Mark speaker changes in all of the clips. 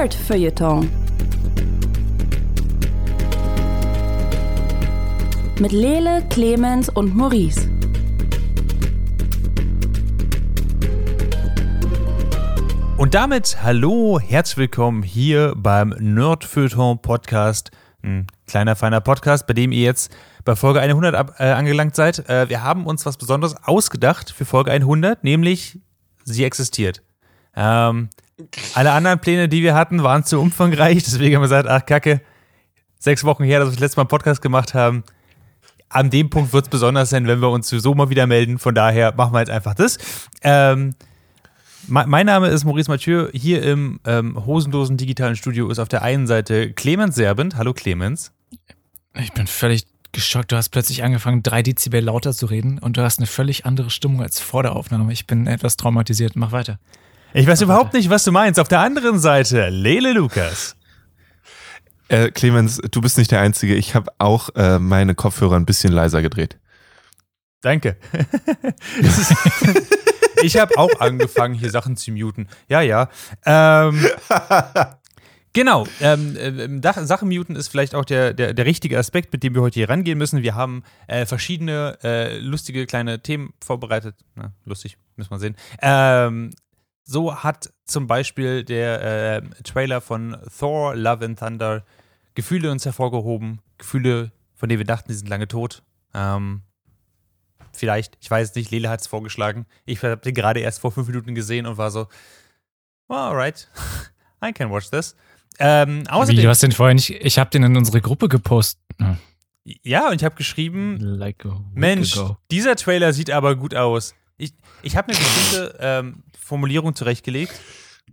Speaker 1: Nerd Feuilleton. Mit Lele, Clemens und Maurice.
Speaker 2: Und damit hallo, herzlich willkommen hier beim Nerdfeuilleton Podcast. Ein kleiner, feiner Podcast, bei dem ihr jetzt bei Folge 100 ab, äh, angelangt seid. Äh, wir haben uns was Besonderes ausgedacht für Folge 100, nämlich sie existiert. Ähm, alle anderen Pläne, die wir hatten, waren zu umfangreich. Deswegen haben wir gesagt, ach Kacke, sechs Wochen her, dass wir das letzte Mal einen Podcast gemacht haben. An dem Punkt wird es besonders sein, wenn wir uns sowieso mal wieder melden. Von daher machen wir jetzt einfach das. Ähm, mein Name ist Maurice Mathieu. Hier im ähm, hosenlosen digitalen Studio ist auf der einen Seite Clemens Serbent. Hallo Clemens.
Speaker 3: Ich bin völlig geschockt. Du hast plötzlich angefangen, drei Dezibel lauter zu reden und du hast eine völlig andere Stimmung als vor der Aufnahme. Ich bin etwas traumatisiert. Mach weiter.
Speaker 2: Ich weiß Mach überhaupt nicht, was du meinst. Auf der anderen Seite, Lele Lukas.
Speaker 4: Äh, Clemens, du bist nicht der Einzige. Ich habe auch äh, meine Kopfhörer ein bisschen leiser gedreht.
Speaker 2: Danke. ich habe auch angefangen, hier Sachen zu muten. Ja, ja. Ähm, Genau, ähm, äh, Sachen muten ist vielleicht auch der, der, der richtige Aspekt, mit dem wir heute hier rangehen müssen. Wir haben äh, verschiedene äh, lustige kleine Themen vorbereitet. Na, lustig, müssen wir sehen. Ähm, so hat zum Beispiel der äh, Trailer von Thor Love and Thunder Gefühle uns hervorgehoben. Gefühle, von denen wir dachten, die sind lange tot. Ähm, vielleicht, ich weiß es nicht, Lele hat es vorgeschlagen. Ich habe den gerade erst vor fünf Minuten gesehen und war so, well, alright, I can watch this.
Speaker 3: Ähm, außerdem, Wie, du hast den vorher nicht, ich habe den in unsere Gruppe gepostet.
Speaker 2: Ja, und ich habe geschrieben, like Mensch, ago. dieser Trailer sieht aber gut aus. Ich, habe eine bestimmte ähm, Formulierung zurechtgelegt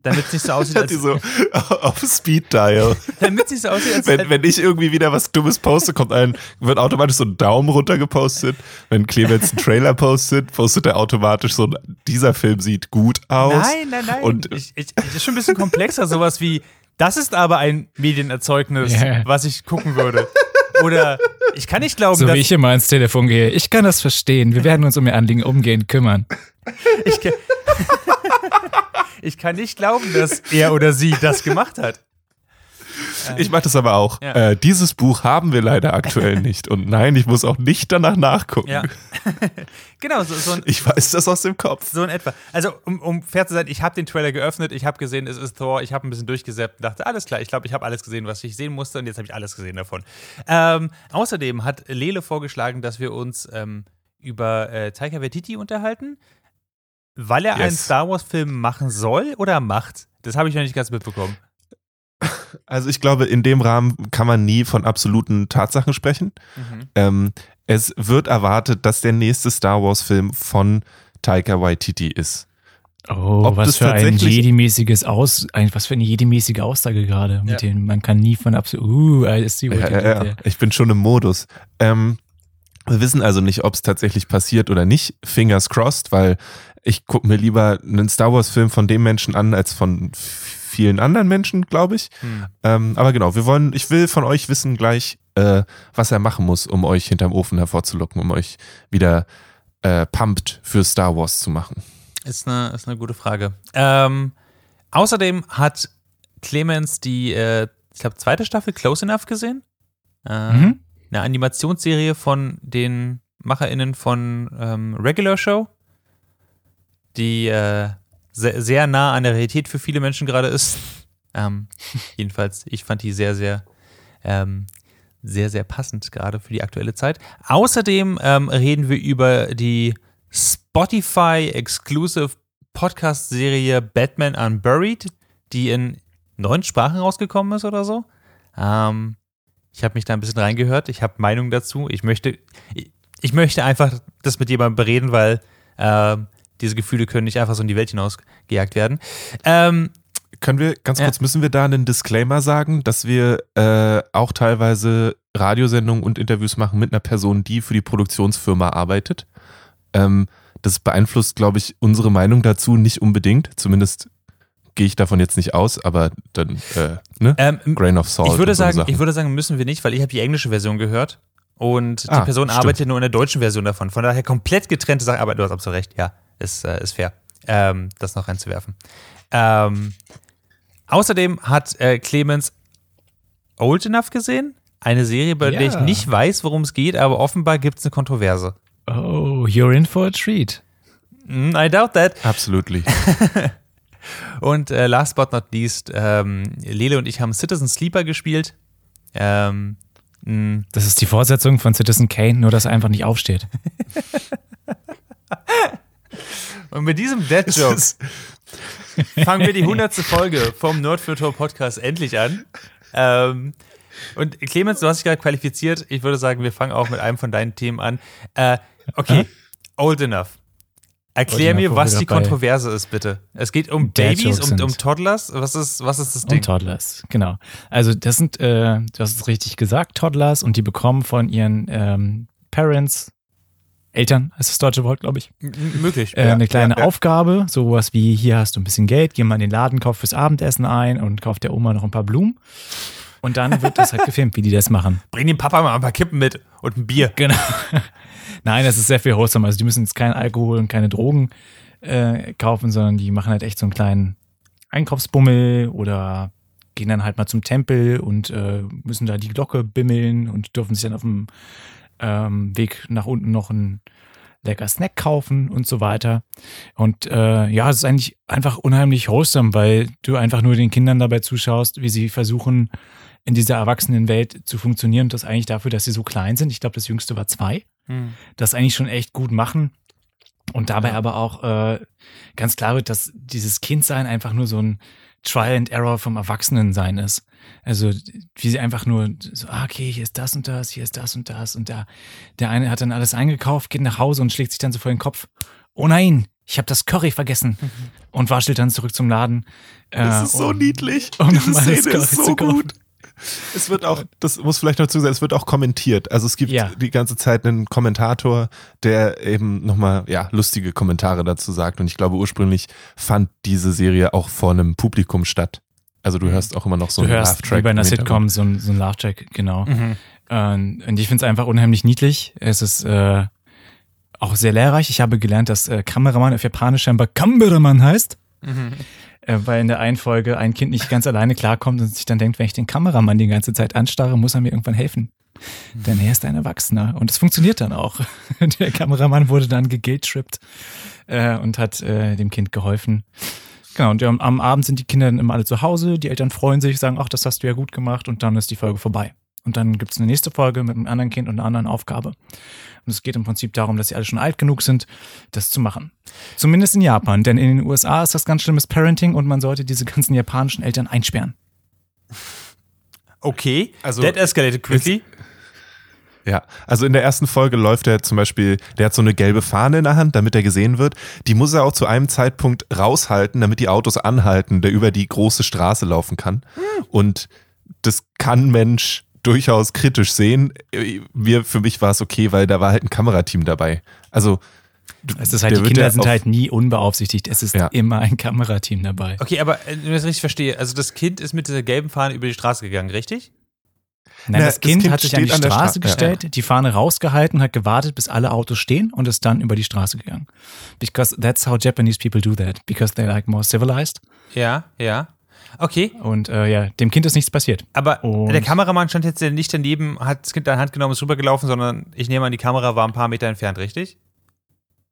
Speaker 2: damit es nicht so aussieht, als.
Speaker 4: Die so auf Speed Dial.
Speaker 2: damit es nicht so aussieht, als.
Speaker 4: Wenn, wenn ich irgendwie wieder was Dummes poste, kommt ein, wird automatisch so ein Daumen runter gepostet. Wenn Clemens einen Trailer postet, postet er automatisch so, dieser Film sieht gut aus.
Speaker 2: Nein, nein, nein. Und ich, ich, ich ist schon ein bisschen komplexer, sowas wie, das ist aber ein Medienerzeugnis, yeah. was ich gucken würde. Oder ich kann nicht glauben,
Speaker 3: so
Speaker 2: dass.
Speaker 3: wie ich immer ins Telefon gehe. Ich kann das verstehen. Wir werden uns um ihr Anliegen umgehen kümmern.
Speaker 2: Ich kann ich kann nicht glauben, dass er oder sie das gemacht hat.
Speaker 4: Ich mache das aber auch. Ja. Äh, dieses Buch haben wir leider aktuell nicht. Und nein, ich muss auch nicht danach nachgucken. Ja.
Speaker 2: genau, so, so ein,
Speaker 4: Ich weiß das aus dem Kopf.
Speaker 2: So in etwa. Also, um, um fair zu sein, ich habe den Trailer geöffnet, ich habe gesehen, es ist Thor, ich habe ein bisschen durchgesäppt und dachte, alles klar, ich glaube, ich habe alles gesehen, was ich sehen musste und jetzt habe ich alles gesehen davon. Ähm, außerdem hat Lele vorgeschlagen, dass wir uns ähm, über äh, Taika Waititi unterhalten. Weil er yes. einen Star Wars-Film machen soll oder macht? Das habe ich noch nicht ganz mitbekommen.
Speaker 4: Also ich glaube, in dem Rahmen kann man nie von absoluten Tatsachen sprechen. Mhm. Ähm, es wird erwartet, dass der nächste Star Wars-Film von Taika Waititi ist.
Speaker 3: Oh, Ob was für ein Jedi-mäßiges Aus, was für eine Jedi-mäßige Aussage gerade, mit ja. dem man kann nie von absolut, uh, ist die
Speaker 4: ja, ja, ja. Ich bin schon im Modus. Ähm, wir wissen also nicht, ob es tatsächlich passiert oder nicht. Fingers crossed, weil ich gucke mir lieber einen Star Wars-Film von dem Menschen an, als von vielen anderen Menschen, glaube ich. Hm. Ähm, aber genau, wir wollen, ich will von euch wissen gleich, äh, was er machen muss, um euch hinterm Ofen hervorzulocken, um euch wieder äh, pumped für Star Wars zu machen.
Speaker 2: Ist eine, ist eine gute Frage. Ähm, außerdem hat Clemens die, äh, ich glaube, zweite Staffel Close Enough gesehen. Äh, mhm. Eine Animationsserie von den MacherInnen von ähm, Regular Show die äh, sehr, sehr, nah an der Realität für viele Menschen gerade ist. Ähm, jedenfalls, ich fand die sehr, sehr, ähm, sehr, sehr passend gerade für die aktuelle Zeit. Außerdem ähm, reden wir über die Spotify Exclusive Podcast-Serie Batman Unburied, die in neun Sprachen rausgekommen ist oder so. Ähm, ich habe mich da ein bisschen reingehört. Ich habe Meinung dazu. Ich möchte, ich, möchte einfach das mit jemandem bereden, weil äh, diese Gefühle können nicht einfach so in die Welt hinausgejagt werden. Ähm,
Speaker 4: können wir, ganz kurz, ja. müssen wir da einen Disclaimer sagen, dass wir äh, auch teilweise Radiosendungen und Interviews machen mit einer Person, die für die Produktionsfirma arbeitet? Ähm, das beeinflusst, glaube ich, unsere Meinung dazu nicht unbedingt. Zumindest gehe ich davon jetzt nicht aus, aber dann, äh, ne? Ähm,
Speaker 2: Grain of Salt. Ich würde, sagen, ich würde sagen, müssen wir nicht, weil ich habe die englische Version gehört und die ah, Person stimmt. arbeitet nur in der deutschen Version davon. Von daher komplett getrennte Sache, aber du hast absolut recht, ja ist, äh, ist fair, ähm, das noch reinzuwerfen. Ähm, Außerdem hat äh, Clemens Old Enough gesehen. Eine Serie, bei der ich nicht weiß, worum es geht, aber offenbar gibt es eine Kontroverse.
Speaker 3: Oh, you're in for a treat.
Speaker 2: Mm, I doubt that.
Speaker 4: Absolutely.
Speaker 2: Und äh, last but not least, ähm, Lele und ich haben Citizen Sleeper gespielt. Ähm, mh,
Speaker 3: Das ist die Fortsetzung von Citizen Kane, nur dass er einfach nicht aufsteht.
Speaker 2: und mit diesem Dead Joke fangen wir die hundertste Folge vom Tor Podcast endlich an. Ähm, und Clemens, du hast dich gerade qualifiziert. Ich würde sagen, wir fangen auch mit einem von deinen Themen an. Äh, okay, Old Enough. Erklär mir, was die Kontroverse ist, bitte. Es geht um Babys, um, um Toddlers. Was ist, was ist das Ding?
Speaker 3: Und Toddlers, genau. Also das sind, äh, du hast es richtig gesagt, Toddlers und die bekommen von ihren ähm, Parents, Eltern, ist das deutsche Wort, glaube ich,
Speaker 2: M- möglich.
Speaker 3: äh, eine kleine
Speaker 4: ja, ja.
Speaker 3: Aufgabe, sowas wie, hier hast du ein bisschen Geld, geh mal in den Laden, kauf fürs Abendessen ein und kauf der Oma noch ein paar Blumen. Und dann wird das halt gefilmt, wie die das machen.
Speaker 2: Bring dem Papa mal ein paar Kippen mit und ein Bier.
Speaker 3: Genau. Nein, das ist sehr viel wholesome. Also die müssen jetzt keinen Alkohol und keine Drogen äh, kaufen, sondern die machen halt echt so einen kleinen Einkaufsbummel oder gehen dann halt mal zum Tempel und äh, müssen da die Glocke bimmeln und dürfen sich dann auf dem ähm, Weg nach unten noch einen lecker Snack kaufen und so weiter. Und äh, ja, es ist eigentlich einfach unheimlich wholesome, weil du einfach nur den Kindern dabei zuschaust, wie sie versuchen, in dieser Erwachsenenwelt zu funktionieren und das eigentlich dafür, dass sie so klein sind. Ich glaube, das jüngste war zwei
Speaker 2: Hm.
Speaker 3: das eigentlich schon echt gut machen. Und dabei aber auch äh, ganz klar wird, dass dieses Kindsein einfach nur so ein Trial and Error vom Erwachsenensein ist. Also wie sie einfach nur so, ah, okay, hier ist das und das, hier ist das und das und da. Der eine hat dann alles eingekauft, geht nach Hause und schlägt sich dann so vor den Kopf. Oh nein, ich habe das Curry vergessen und waschelt dann zurück zum Laden.
Speaker 4: Das
Speaker 3: Äh,
Speaker 4: ist so
Speaker 3: um-
Speaker 4: niedlich.
Speaker 3: um
Speaker 4: Diese Szene ist
Speaker 3: Curry
Speaker 4: so
Speaker 3: zu kaufen.
Speaker 4: gut. Es wird auch, das muss vielleicht noch zu sein, es wird auch kommentiert. Also es gibt
Speaker 3: Ja.
Speaker 4: die ganze Zeit einen Kommentator, der eben nochmal, ja, lustige Kommentare dazu sagt. Und ich glaube, ursprünglich fand diese Serie auch vor einem Publikum statt. Also du hörst auch immer noch so
Speaker 3: Du
Speaker 4: einen Laugh-Track
Speaker 3: wie bei einer. Sitcom so ein, so ein Laugh-Track, genau.
Speaker 2: Mhm.
Speaker 3: Und, ich finde es einfach unheimlich niedlich. Es ist äh, auch sehr lehrreich. Ich habe gelernt, dass äh, Kameramann auf Japanisch scheinbar Kameramann heißt.
Speaker 2: Mhm.
Speaker 3: Äh, weil in der einen Folge ein Kind nicht ganz alleine klarkommt und sich dann denkt, wenn ich den Kameramann die ganze Zeit anstarre, muss er mir irgendwann helfen. Denn er ist ein Erwachsener. Und es funktioniert dann auch. Der Kameramann wurde dann geguilt-tripped äh, und hat äh, dem Kind geholfen. Genau, und am, am Abend sind die Kinder dann immer alle zu Hause, die Eltern freuen sich, sagen, ach, das hast du ja gut gemacht und dann ist die Folge vorbei. Und dann gibt's eine nächste Folge mit einem anderen Kind und einer anderen Aufgabe. Und es geht im Prinzip darum, dass sie alle schon alt genug sind, das zu machen. Zumindest in Japan, denn in den USA ist das ganz schlimmes Parenting und man sollte diese ganzen japanischen Eltern einsperren.
Speaker 2: Okay,
Speaker 4: Also-
Speaker 2: that escalated quickly.
Speaker 4: Ja, also in der ersten Folge läuft er zum Beispiel, der hat so eine gelbe Fahne in der Hand, damit er gesehen wird. Die muss er auch zu einem Zeitpunkt raushalten, damit die Autos anhalten, der über die große Straße laufen kann. Und das kann Mensch durchaus kritisch sehen. Mir, für mich war es okay, weil da war halt ein Kamerateam dabei. Also
Speaker 3: Es ist halt, die Kinder
Speaker 4: ja
Speaker 3: sind halt nie unbeaufsichtigt. Es ist
Speaker 4: Ja.
Speaker 3: immer ein Kamerateam dabei.
Speaker 2: Okay, aber äh, wenn ich das richtig verstehe, also das Kind ist mit dieser gelben Fahne über die Straße gegangen, richtig?
Speaker 3: Nein,
Speaker 4: Na,
Speaker 3: das
Speaker 4: das
Speaker 3: kind,
Speaker 4: Kind
Speaker 3: hat sich an die
Speaker 4: an
Speaker 3: Straße
Speaker 4: Stra-
Speaker 3: gestellt, die Fahne rausgehalten, hat gewartet, bis alle Autos stehen und ist dann über die Straße gegangen. Because that's how Japanese people do that. Because they're like more civilized.
Speaker 2: Ja, ja. Okay,
Speaker 3: Und äh, ja, dem Kind ist nichts passiert.
Speaker 2: aber
Speaker 3: Und-
Speaker 2: der Kameramann stand jetzt nicht daneben, hat das Kind in der Hand genommen, ist rübergelaufen, sondern ich nehme an, die Kamera war ein paar Meter entfernt, richtig?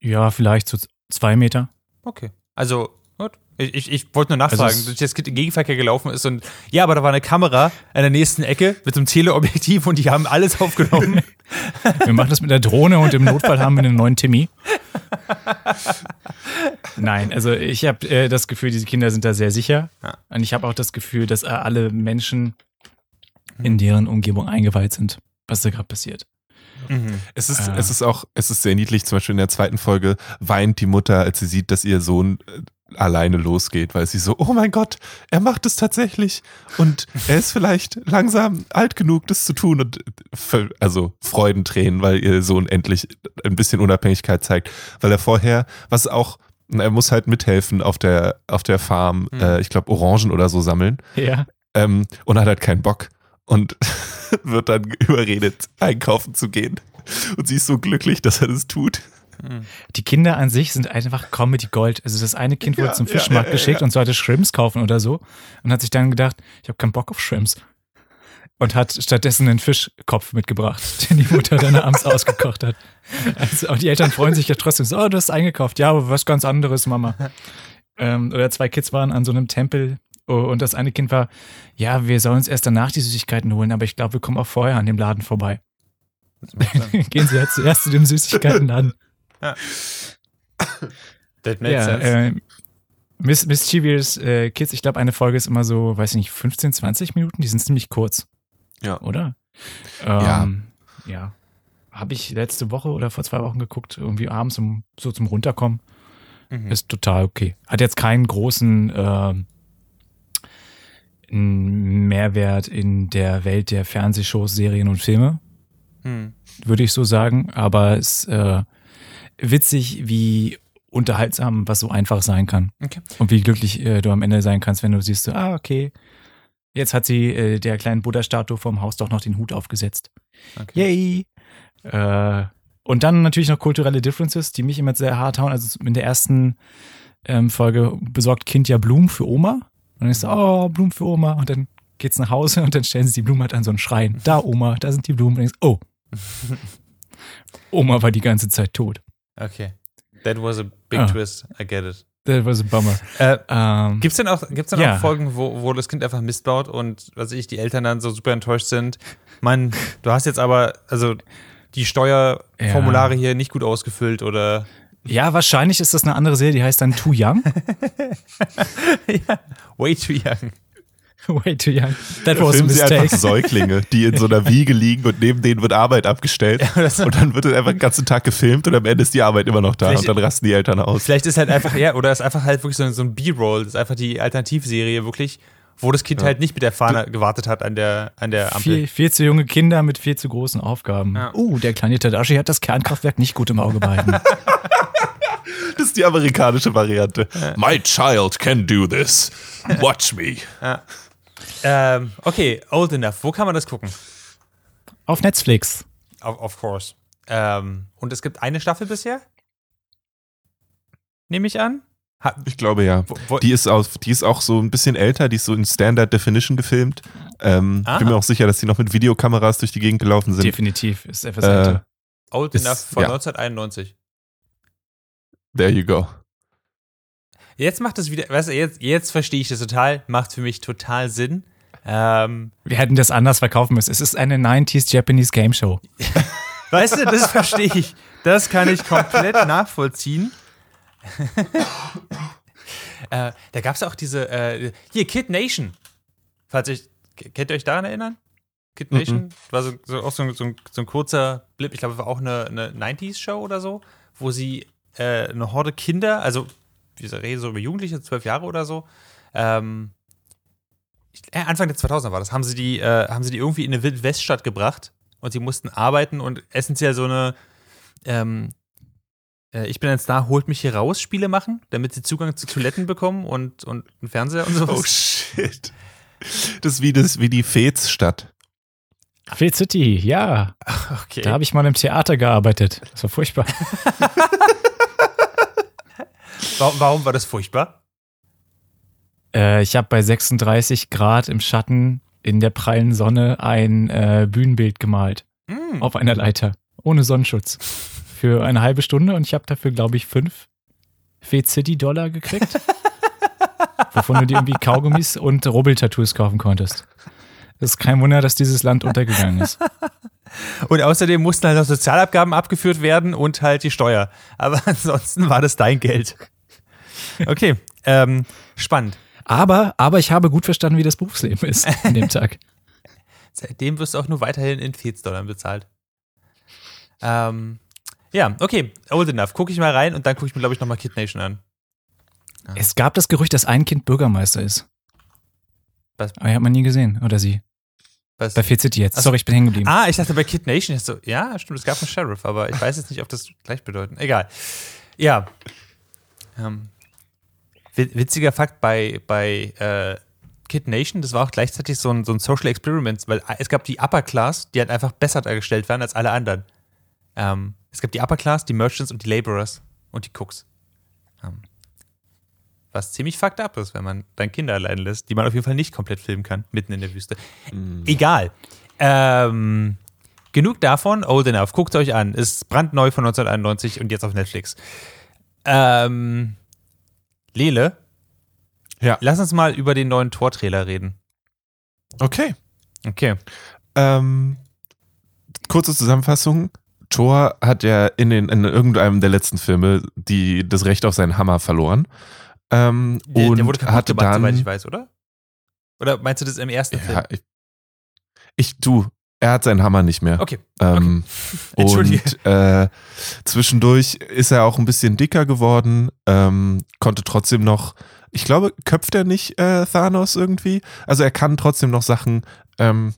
Speaker 3: Ja, vielleicht so zwei Meter.
Speaker 2: Okay. Also. Ich, ich, ich wollte nur nachfragen,
Speaker 3: Also
Speaker 2: dass das Kind im Gegenverkehr gelaufen ist und ja, aber da war eine Kamera in der nächsten Ecke mit so einem Teleobjektiv und die haben alles aufgenommen.
Speaker 3: Wir machen das mit der Drohne und im Notfall haben wir einen neuen Timmy. Nein, also ich habe äh, das Gefühl, diese Kinder sind da sehr sicher.
Speaker 2: Ja.
Speaker 3: Und ich habe auch das Gefühl, dass äh, alle Menschen in deren Umgebung eingeweiht sind, was da gerade passiert.
Speaker 2: mhm.
Speaker 4: Es ist,
Speaker 3: Ah.
Speaker 4: es ist auch, es ist sehr niedlich. Zum Beispiel in der zweiten Folge weint die Mutter, als sie sieht, dass ihr Sohn äh, alleine losgeht, weil sie so, oh mein Gott, er macht es tatsächlich und er ist vielleicht langsam alt genug, das zu tun und äh, also Freudentränen, weil ihr Sohn endlich ein bisschen Unabhängigkeit zeigt, weil er vorher, was auch, er muss halt mithelfen auf der, auf der Farm,
Speaker 2: Mhm.
Speaker 4: äh, ich glaube Orangen oder so sammeln
Speaker 3: Ja.
Speaker 4: ähm, und hat halt keinen Bock und wird dann überredet, einkaufen zu gehen. Und sie ist so glücklich, dass er das tut.
Speaker 3: Die Kinder an sich sind einfach Comedy Gold. Also das eine Kind wurde
Speaker 4: Ja,
Speaker 3: zum Fischmarkt
Speaker 4: ja,
Speaker 3: geschickt
Speaker 4: ja.
Speaker 3: und sollte Shrimps kaufen oder so und hat sich dann gedacht, ich habe keinen Bock auf Shrimps. Und hat stattdessen einen Fischkopf mitgebracht, den die Mutter dann abends ausgekocht hat. Also, und die Eltern freuen sich ja trotzdem so, oh, du hast eingekauft. Ja, aber was ganz anderes, Mama. Ähm, oder zwei Kids waren an so einem Tempel oh, und das eine Kind war, ja, wir sollen uns erst danach die Süßigkeiten holen, aber ich glaube, wir kommen auch vorher an dem Laden vorbei. Gehen Sie halt zuerst zu dem Süßigkeitenladen.
Speaker 2: That makes
Speaker 3: ja,
Speaker 2: sense.
Speaker 3: äh, Miss, Mischievous äh, Kids, ich glaube, eine Folge ist immer so, weiß ich nicht, 15, 20 Minuten, die sind ziemlich kurz.
Speaker 4: Ja.
Speaker 3: Oder?
Speaker 4: Ja.
Speaker 3: Ähm, ja. Habe ich letzte Woche oder vor zwei Wochen geguckt, irgendwie abends um, so zum Runterkommen.
Speaker 2: Mhm.
Speaker 3: Ist total okay. Hat jetzt keinen großen ähm, Mehrwert in der Welt der Fernsehshows, Serien und Filme,
Speaker 2: Hm.
Speaker 3: würde ich so sagen. Aber es ist äh, witzig, wie unterhaltsam was so einfach sein kann.
Speaker 2: Okay.
Speaker 3: Und wie glücklich äh, du am Ende sein kannst, wenn du siehst, so, ah, okay, jetzt hat sie äh, der kleinen Buddha-Statue vom Haus doch noch den Hut aufgesetzt.
Speaker 2: Okay.
Speaker 3: Yay! Äh, und dann natürlich noch kulturelle Differences, die mich immer sehr hart hauen. Also in der ersten ähm, Folge besorgt Kind ja Blumen für Oma. Und dann ist so, oh, Blumen für Oma. Und dann geht's nach Hause und dann stellen sie die Blumen halt an so einen Schrein. Da, Oma, da sind die Blumen. Und dann denkst, oh. Oma war die ganze Zeit tot.
Speaker 2: Okay. That was a big
Speaker 3: Ah.
Speaker 2: twist. I get it.
Speaker 3: That was a bummer.
Speaker 2: Äh,
Speaker 3: Ähm,
Speaker 2: Gibt's denn auch, gibt's denn
Speaker 3: Ja.
Speaker 2: auch Folgen, wo, wo das Kind einfach Mist baut und was weiß ich, die Eltern dann so super enttäuscht sind? Mann, du hast jetzt aber, also die Steuerformulare hier nicht gut ausgefüllt oder
Speaker 3: ja, wahrscheinlich ist das eine andere Serie, die heißt dann Too Young.
Speaker 2: way too young.
Speaker 3: Way too young. That was a
Speaker 4: Filmen sie einfach
Speaker 3: mistake.
Speaker 4: Säuglinge, die in so einer Wiege liegen und neben denen wird Arbeit abgestellt.
Speaker 2: das-
Speaker 4: und dann wird einfach den ganzen Tag gefilmt und am Ende ist die Arbeit immer noch da
Speaker 2: Vielleicht-
Speaker 4: und dann rasten die Eltern aus.
Speaker 2: Vielleicht ist halt einfach, ja, oder ist einfach halt wirklich so, ein- so ein B-Roll, das ist einfach die Alternativserie wirklich, wo das Kind
Speaker 4: Ja.
Speaker 2: halt nicht mit der Fahne gewartet hat an der, an der Ampel.
Speaker 3: Viel, viel zu junge Kinder mit viel zu großen Aufgaben.
Speaker 2: Ja.
Speaker 3: Uh, der kleine Tadashi hat das Kernkraftwerk nicht gut im Auge behalten.
Speaker 4: Das ist die amerikanische Variante. My child can do this. Watch me.
Speaker 2: Ähm, okay, Old Enough, wo kann man das gucken?
Speaker 3: Auf Netflix.
Speaker 2: Of, of course. Ähm, und es gibt eine Staffel bisher? Nehme ich an? Ha,
Speaker 4: Ich glaube ja.
Speaker 2: wo, wo,
Speaker 4: Die ist, aus, die ist auch so ein bisschen älter, die ist so in Standard Definition gefilmt. Ähm, ich bin mir auch sicher, dass die noch mit Videokameras durch die Gegend gelaufen sind.
Speaker 3: Definitiv. Ist etwas
Speaker 4: Äh,
Speaker 3: älter.
Speaker 2: Old
Speaker 4: ist-
Speaker 2: Enough von
Speaker 4: ja.
Speaker 2: 1991.
Speaker 4: There you go.
Speaker 2: Jetzt macht es wieder, weißt du, jetzt, jetzt verstehe ich das total, macht für mich total Sinn. Ähm,
Speaker 3: Wir hätten das anders verkaufen müssen. Es ist eine 90s Japanese Game Show.
Speaker 2: weißt du, das verstehe ich. Das kann ich komplett nachvollziehen. äh, da gab es auch diese, äh, hier, Kid Nation. Falls ich, kennt ihr euch daran erinnern? Kid
Speaker 4: Mhm.
Speaker 2: Nation? War so, so, auch so, ein- so, ein, so ein kurzer Blip, ich glaube, war auch eine, eine 90s-Show oder so, wo sie äh, eine Horde Kinder, also wir reden so über Jugendliche, zwölf Jahre oder so, ähm, äh, Anfang der 2000er war das, haben sie die, äh, haben sie die irgendwie in eine Wildweststadt gebracht und sie mussten arbeiten und essentiell so eine, ähm, äh, ich bin ein Star, holt mich hier raus, Spiele machen, damit sie Zugang zu Toiletten bekommen und, und einen Fernseher und sowas.
Speaker 4: Oh shit. Das ist wie, das, wie die Fez-Stadt.
Speaker 3: Phil City, ja.
Speaker 2: okay.
Speaker 3: Da habe ich mal im Theater gearbeitet. Das war furchtbar.
Speaker 2: warum, warum war das furchtbar?
Speaker 3: Äh, ich habe bei 36 Grad im Schatten in der prallen Sonne ein äh, Bühnenbild gemalt.
Speaker 2: Hm.
Speaker 3: Auf einer Leiter. Ohne Sonnenschutz. Für eine halbe Stunde und ich habe dafür, glaube ich, fünf Fed City Dollar gekriegt. wovon du dir irgendwie Kaugummis und Rubbeltattoos kaufen konntest. Es ist kein Wunder, dass dieses Land untergegangen ist.
Speaker 2: Und außerdem mussten halt noch Sozialabgaben abgeführt werden und halt die Steuer. Aber ansonsten war das dein Geld. Okay, ähm, spannend.
Speaker 3: Aber, aber ich habe gut verstanden, wie das Berufsleben ist an dem Tag.
Speaker 2: Seitdem wirst du auch nur weiterhin in Fez-Dollar bezahlt. Ähm, ja, okay, old enough. Gucke ich mal rein und dann gucke ich mir, glaube ich, nochmal Kid Nation an.
Speaker 3: Es gab das Gerücht, dass ein Kind Bürgermeister ist.
Speaker 2: Was?
Speaker 3: Aber ich habe man nie gesehen. Oder sie.
Speaker 2: Was?
Speaker 3: Bei Fit City jetzt.
Speaker 2: Ach so.
Speaker 3: Sorry, ich bin hängen geblieben.
Speaker 2: Ah, ich dachte bei Kid Nation. So, ja, stimmt, es gab einen Sheriff, aber ich weiß jetzt nicht, ob das gleich bedeuten. Egal. Ja. Ähm, witziger Fakt bei, bei äh, Kid Nation, das war auch gleichzeitig so ein, so ein Social Experiment, weil es gab die Upper Class, die halt einfach besser dargestellt waren als alle anderen. Ähm, Es gab die Upper Class, die Merchants und die Laborers und die Cooks. Ähm, was ziemlich fucked up ist, wenn man dann Kinder allein lässt, die man auf jeden Fall nicht komplett filmen kann, mitten in der Wüste. Egal. Ähm, genug davon. Old Enough. Guckt euch an. Ist brandneu von 1991 und jetzt auf Netflix. Ähm, Lele,
Speaker 4: Ja.
Speaker 2: lass uns mal über den neuen Tor-Trailer reden.
Speaker 4: Okay.
Speaker 2: Okay.
Speaker 4: Ähm, kurze Zusammenfassung. Thor hat ja in, den, in irgendeinem der letzten Filme die, das Recht auf seinen Hammer verloren. Ähm,
Speaker 2: Der,
Speaker 4: und
Speaker 2: der wurde kaputt
Speaker 4: hatte
Speaker 2: gemacht,
Speaker 4: dann,
Speaker 2: soweit ich weiß, oder? Oder meinst du das im ersten Film?
Speaker 4: ja, ich, ich, du, er hat seinen Hammer nicht mehr.
Speaker 2: Okay.
Speaker 4: Ähm,
Speaker 2: Entschuldige.
Speaker 4: Und äh, zwischendurch ist er auch ein bisschen dicker geworden, ähm, konnte trotzdem noch, ich glaube, köpft er nicht äh, Thanos irgendwie? Also er kann trotzdem noch Sachen. Ähm,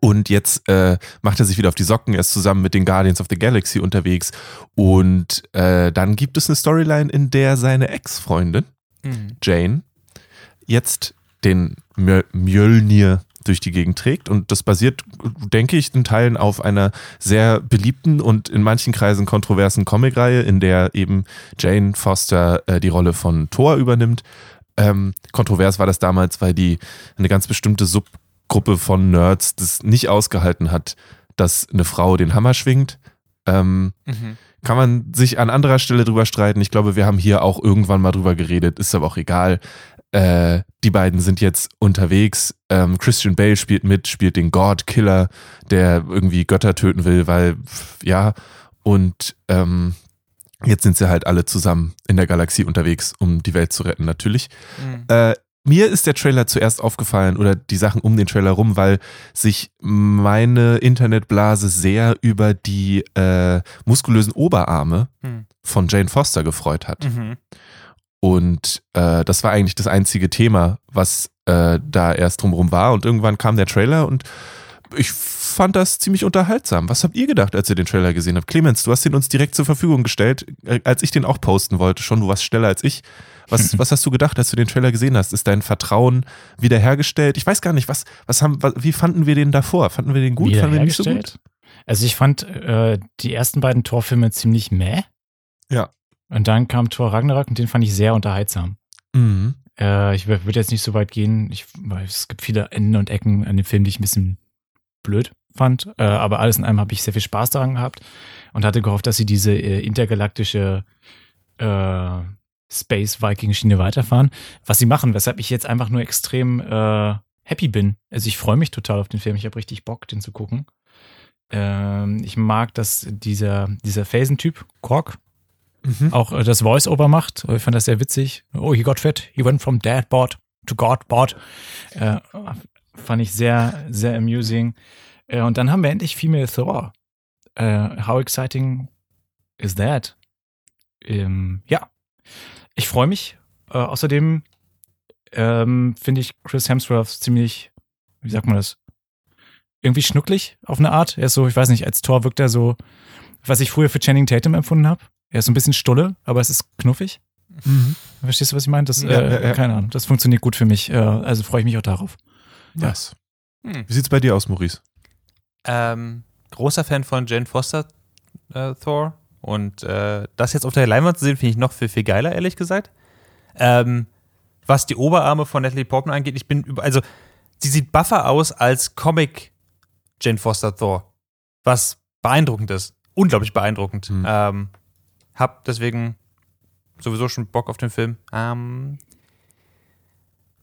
Speaker 4: und jetzt äh, macht er sich wieder auf die Socken, er ist zusammen mit den Guardians of the Galaxy unterwegs. Und äh, dann gibt es eine Storyline, in der seine Ex-Freundin,
Speaker 2: Mhm.
Speaker 4: Jane, jetzt den Mjöl- Mjölnir durch die Gegend trägt. Und das basiert, denke ich, in Teilen auf einer sehr beliebten und in manchen Kreisen kontroversen Comicreihe, in der eben Jane Foster äh, die Rolle von Thor übernimmt. Ähm, kontrovers war das damals, weil die eine ganz bestimmte Subgruppe von Nerds das nicht ausgehalten hat, dass eine Frau den Hammer schwingt. Ähm,
Speaker 2: Mhm.
Speaker 4: kann man sich an anderer Stelle drüber streiten. Ich glaube, wir haben hier auch irgendwann mal drüber geredet, ist aber auch egal. Äh, die beiden sind jetzt unterwegs. Ähm, Christian Bale spielt mit, spielt den God Killer, der irgendwie Götter töten will, weil, ja, und ähm, jetzt sind sie halt alle zusammen in der Galaxie unterwegs, um die Welt zu retten, natürlich.
Speaker 2: Mhm.
Speaker 4: Äh, mir ist der Trailer zuerst aufgefallen oder die Sachen um den Trailer rum, weil sich meine Internetblase sehr über die äh, muskulösen Oberarme
Speaker 2: Hm.
Speaker 4: von Jane Foster gefreut hat.
Speaker 2: Mhm.
Speaker 4: Und äh, das war eigentlich das einzige Thema, was äh, da erst drumherum war. Und irgendwann kam der Trailer und ich fand das ziemlich unterhaltsam. Was habt ihr gedacht, als ihr den Trailer gesehen habt? Clemens, du hast ihn uns direkt zur Verfügung gestellt, äh, als ich den auch posten wollte. Schon, du warst schneller als ich. Was, was hast du gedacht, als du den Trailer gesehen hast? Ist dein Vertrauen wiederhergestellt? Ich weiß gar nicht, was, was haben, wie fanden wir den davor? Fanden wir den gut? Fanden wir den nicht so gut?
Speaker 3: Also ich fand äh, die ersten beiden Torfilme ziemlich meh.
Speaker 4: Ja.
Speaker 3: Und dann kam Tor Ragnarok und den fand ich sehr unterhaltsam.
Speaker 4: Mhm.
Speaker 3: Äh, ich würde jetzt nicht so weit gehen. Ich, weil es gibt viele Enden und Ecken an dem Film, die ich ein bisschen blöd fand. Äh, aber alles in allem habe ich sehr viel Spaß daran gehabt und hatte gehofft, dass sie diese äh, intergalaktische äh, Space Viking Schiene weiterfahren. Was sie machen, weshalb ich jetzt einfach nur extrem äh, happy bin. Also ich freue mich total auf den Film. Ich habe richtig Bock, den zu gucken. Ähm, ich mag, dass dieser, dieser Felsentyp, Kork,
Speaker 4: Mhm.
Speaker 3: auch äh, das Voice-Over macht. Ich fand das sehr witzig. Oh, he got fit. He went from Dadbot to Godbot. Äh, fand ich sehr, sehr amusing. Äh, und dann haben wir endlich Female Thor. Äh, how exciting is that? Ähm, ja, ich freue mich. Äh, außerdem ähm, finde ich Chris Hemsworth ziemlich, wie sagt man das? Irgendwie schnucklig auf eine Art. Er ist so, ich weiß nicht, als Thor wirkt er so, was ich früher für Channing Tatum empfunden habe. Er ist so ein bisschen stulle, aber es ist knuffig.
Speaker 4: Mhm.
Speaker 3: Verstehst du, was ich meine? Das,
Speaker 4: Ja,
Speaker 3: äh,
Speaker 4: ja, ja.
Speaker 3: keine Ahnung, das funktioniert gut für mich. Äh, also freue ich mich auch darauf. Ja.
Speaker 4: Was?
Speaker 2: Hm.
Speaker 4: Wie sieht's bei dir aus, Maurice?
Speaker 2: Ähm, großer Fan von Jane Foster äh, Thor. Und äh, das jetzt auf der Leinwand zu sehen, finde ich noch viel, viel geiler, ehrlich gesagt. Ähm, was die Oberarme von Natalie Portman angeht, ich bin über, also sie sieht buffer aus als Comic Jane Foster Thor. Was beeindruckend ist. Unglaublich beeindruckend.
Speaker 4: Hm.
Speaker 2: Ähm, hab deswegen sowieso schon Bock auf den Film. Ähm,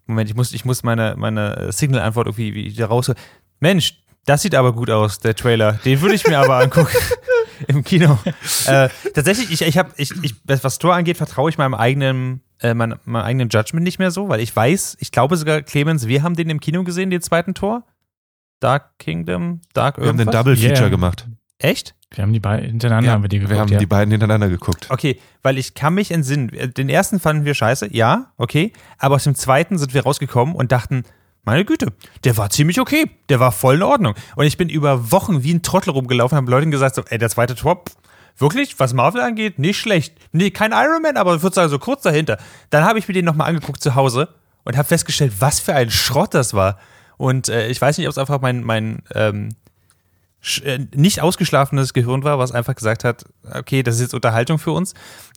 Speaker 2: Moment, ich muss, ich muss meine, meine Signal-Antwort irgendwie wieder raus. Mensch, das sieht aber gut aus, der Trailer. Den würde ich mir aber angucken. Im Kino. Äh, tatsächlich, ich, ich habe, ich, ich, was Tor angeht, vertraue ich meinem eigenen, äh, mein, meinem eigenen Judgment nicht mehr so, weil ich weiß, ich glaube sogar, Clemens, wir haben den im Kino gesehen, den zweiten Tor. Dark Kingdom, Dark
Speaker 4: Wir haben den
Speaker 2: irgendwas.
Speaker 4: Double Feature
Speaker 3: Yeah.
Speaker 4: gemacht.
Speaker 2: Echt?
Speaker 3: Wir haben die beiden hintereinander
Speaker 4: Ja,
Speaker 3: haben wir die geguckt.
Speaker 4: Wir haben
Speaker 3: ja.
Speaker 4: die beiden hintereinander geguckt.
Speaker 2: Okay, weil ich kann mich entsinnen. Den ersten fanden wir scheiße, ja, okay. Aber aus dem zweiten sind wir rausgekommen und dachten, meine Güte, der war ziemlich okay. Der war voll in Ordnung. Und ich bin über Wochen wie ein Trottel rumgelaufen, haben Leuten gesagt, so, ey, der zweite Tor, pff, wirklich, was Marvel angeht, nicht schlecht. Nee, kein Iron Man, aber ich würde sagen, so kurz dahinter. Dann habe ich mir den nochmal angeguckt zu Hause und habe festgestellt, was für ein Schrott das war. Und äh, ich weiß nicht, ob es einfach mein, mein, ähm, äh, nicht ausgeschlafenes Gehirn war, was einfach gesagt hat, okay, das ist jetzt Unterhaltung für uns.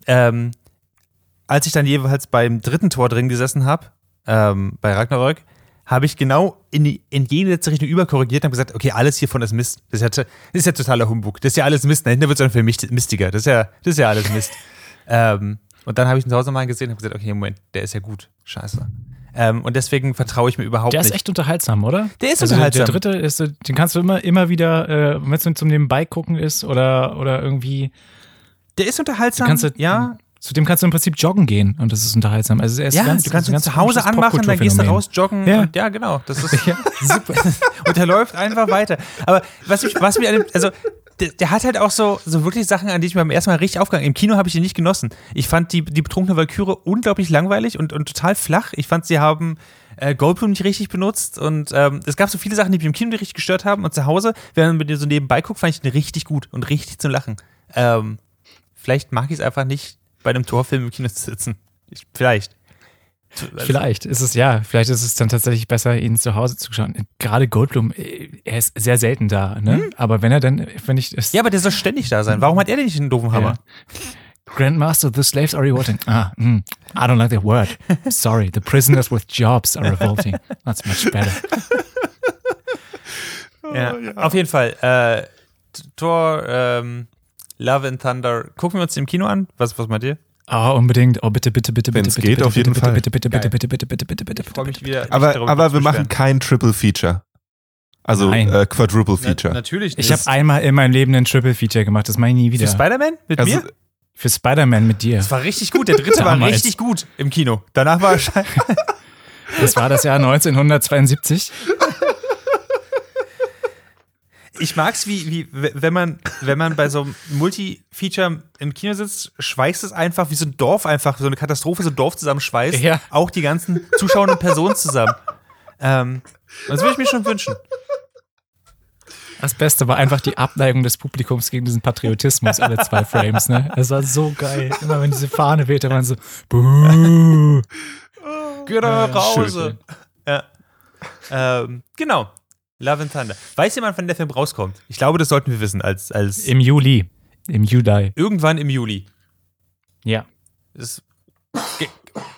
Speaker 2: Ähm, als ich dann jeweils beim dritten Tor drin gesessen habe, ähm, bei Ragnarök, habe ich genau in, die, in jede letzte Richtung überkorrigiert und habe gesagt, okay, alles hiervon ist Mist. Das ist, ja, das ist ja totaler Humbug. Das ist ja alles Mist. Dahinter wird es dann für mich mistiger. Das ist ja, das ist ja alles Mist. ähm, und dann habe ich ihn zu Hause mal gesehen und habe gesagt, okay, Moment, der ist ja gut. Scheiße. Ähm, und deswegen vertraue ich mir überhaupt nicht.
Speaker 3: Der ist echt unterhaltsam, oder?
Speaker 2: Der ist
Speaker 3: also
Speaker 2: unterhaltsam.
Speaker 3: Der, dritte ist, den kannst du immer, immer wieder, äh, wenn es zum Nebenbei gucken ist oder, oder irgendwie.
Speaker 2: Der ist unterhaltsam.
Speaker 3: Kannst du,
Speaker 2: ja.
Speaker 3: Zu dem kannst du im Prinzip joggen gehen und das ist unterhaltsam. Also er ist
Speaker 2: ja,
Speaker 3: ganz,
Speaker 2: du kannst
Speaker 3: also
Speaker 2: ihn zu Hause anmachen, dann gehst du raus joggen.
Speaker 3: Ja,
Speaker 2: und, ja genau. Das ist ja, super. und der läuft einfach weiter. Aber was, ich, was mir also der, der, hat halt auch so, so wirklich Sachen, an die ich mir beim ersten Mal richtig aufgegangen Im Kino habe ich ihn nicht genossen. Ich fand die, die betrunkene Valkyrie unglaublich langweilig und, und total flach. Ich fand, sie haben äh, Goldblum nicht richtig benutzt und ähm, es gab so viele Sachen, die mich im Kino richtig gestört haben und zu Hause, wenn man mit dir so nebenbei guckt, fand ich den richtig gut und richtig zum Lachen. Ähm, vielleicht mag ich es einfach nicht, bei einem Torfilm im Kino zu sitzen. Ich, vielleicht.
Speaker 3: Also vielleicht ist es ja, vielleicht ist es dann tatsächlich besser, ihn zu Hause zu schauen. Gerade Goldblum, er ist sehr selten da, ne? Hm. Aber wenn er dann, wenn ich.
Speaker 2: Ja, aber der soll ständig da sein. Warum hat er denn nicht einen doofen Hammer?
Speaker 3: Ja. Grandmaster, the slaves are revolting. Ah, mm, I don't like the word. Sorry, the prisoners with jobs are revolting. That's much better.
Speaker 2: ja, ja. Auf jeden Fall. Äh, Thor, ähm, Love and Thunder. Gucken wir uns im Kino an. Was, was meint ihr?
Speaker 3: Oh, unbedingt. Oh, bitte, bitte, bitte,
Speaker 4: Wenn's
Speaker 3: bitte,
Speaker 4: geht,
Speaker 3: bitte,
Speaker 4: auf jeden
Speaker 3: bitte,
Speaker 4: Fall.
Speaker 3: bitte, bitte, bitte, bitte, bitte, bitte, bitte, bitte,
Speaker 2: Ich freue mich wieder.
Speaker 4: Aber, aber wir machen kein Triple Feature. Also äh, Quadruple Feature.
Speaker 2: Na, natürlich
Speaker 3: nicht. Ich habe einmal in meinem Leben einen Triple Feature gemacht. Das mache ich nie wieder.
Speaker 2: Für Spider-Man? Mit
Speaker 4: also,
Speaker 2: mir?
Speaker 3: Für Spider-Man mit dir.
Speaker 2: Das war richtig gut. Der dritte war richtig gut im Kino. Danach war er
Speaker 3: Das war das Jahr 1972.
Speaker 2: Ich mag's, wie, wie, wenn man, wenn man bei so einem Multi-Feature im Kino sitzt, schweißt es einfach wie so ein Dorf einfach, so eine Katastrophe, so ein Dorf zusammenschweißt.
Speaker 3: Ja.
Speaker 2: Auch die ganzen zuschauenden Personen zusammen. Ähm, das würde ich mir schon wünschen.
Speaker 3: Das Beste war einfach die Abneigung des Publikums gegen diesen Patriotismus, alle zwei Frames, ne? Es war so geil. Immer wenn diese Fahne wehte, waren so, buh.
Speaker 2: Geh doch nach Hause. Ja. Ähm, genau. Love and Thunder. Weiß jemand, wann der Film rauskommt? Ich glaube, das sollten wir wissen. Als, als
Speaker 3: Im Juli. Im Juli.
Speaker 2: Irgendwann im Juli.
Speaker 3: Ja.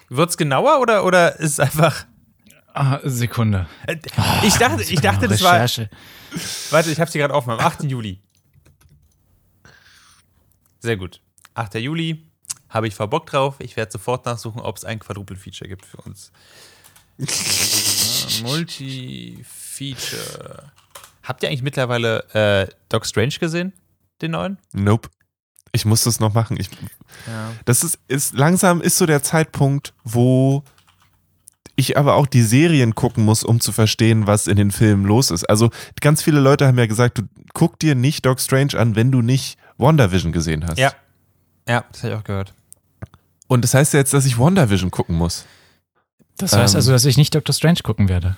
Speaker 2: Wird es genauer oder, oder ist es einfach.
Speaker 3: Ah, Sekunde.
Speaker 2: Ich dachte, ich dachte das war. Warte, ich habe sie gerade offen. Am 8. Juli. Sehr gut. 8. Juli. Habe ich voll Bock drauf. Ich werde sofort nachsuchen, ob es ein Quadruple-Feature gibt für uns. Multi-Feature. Habt ihr eigentlich mittlerweile äh, Doc Strange gesehen? Den neuen?
Speaker 4: Nope. Ich muss das noch machen. Ich,
Speaker 2: ja.
Speaker 4: Das ist, ist langsam ist so der Zeitpunkt, wo ich aber auch die Serien gucken muss, um zu verstehen, was in den Filmen los ist. Also ganz viele Leute haben ja gesagt, du guck dir nicht Doc Strange an, wenn du nicht WandaVision gesehen hast.
Speaker 2: Ja. Ja, das habe ich auch gehört.
Speaker 4: Und das heißt ja jetzt, dass ich WandaVision gucken muss.
Speaker 3: Das heißt
Speaker 4: Ähm.
Speaker 3: also, dass ich nicht Doctor Strange gucken werde.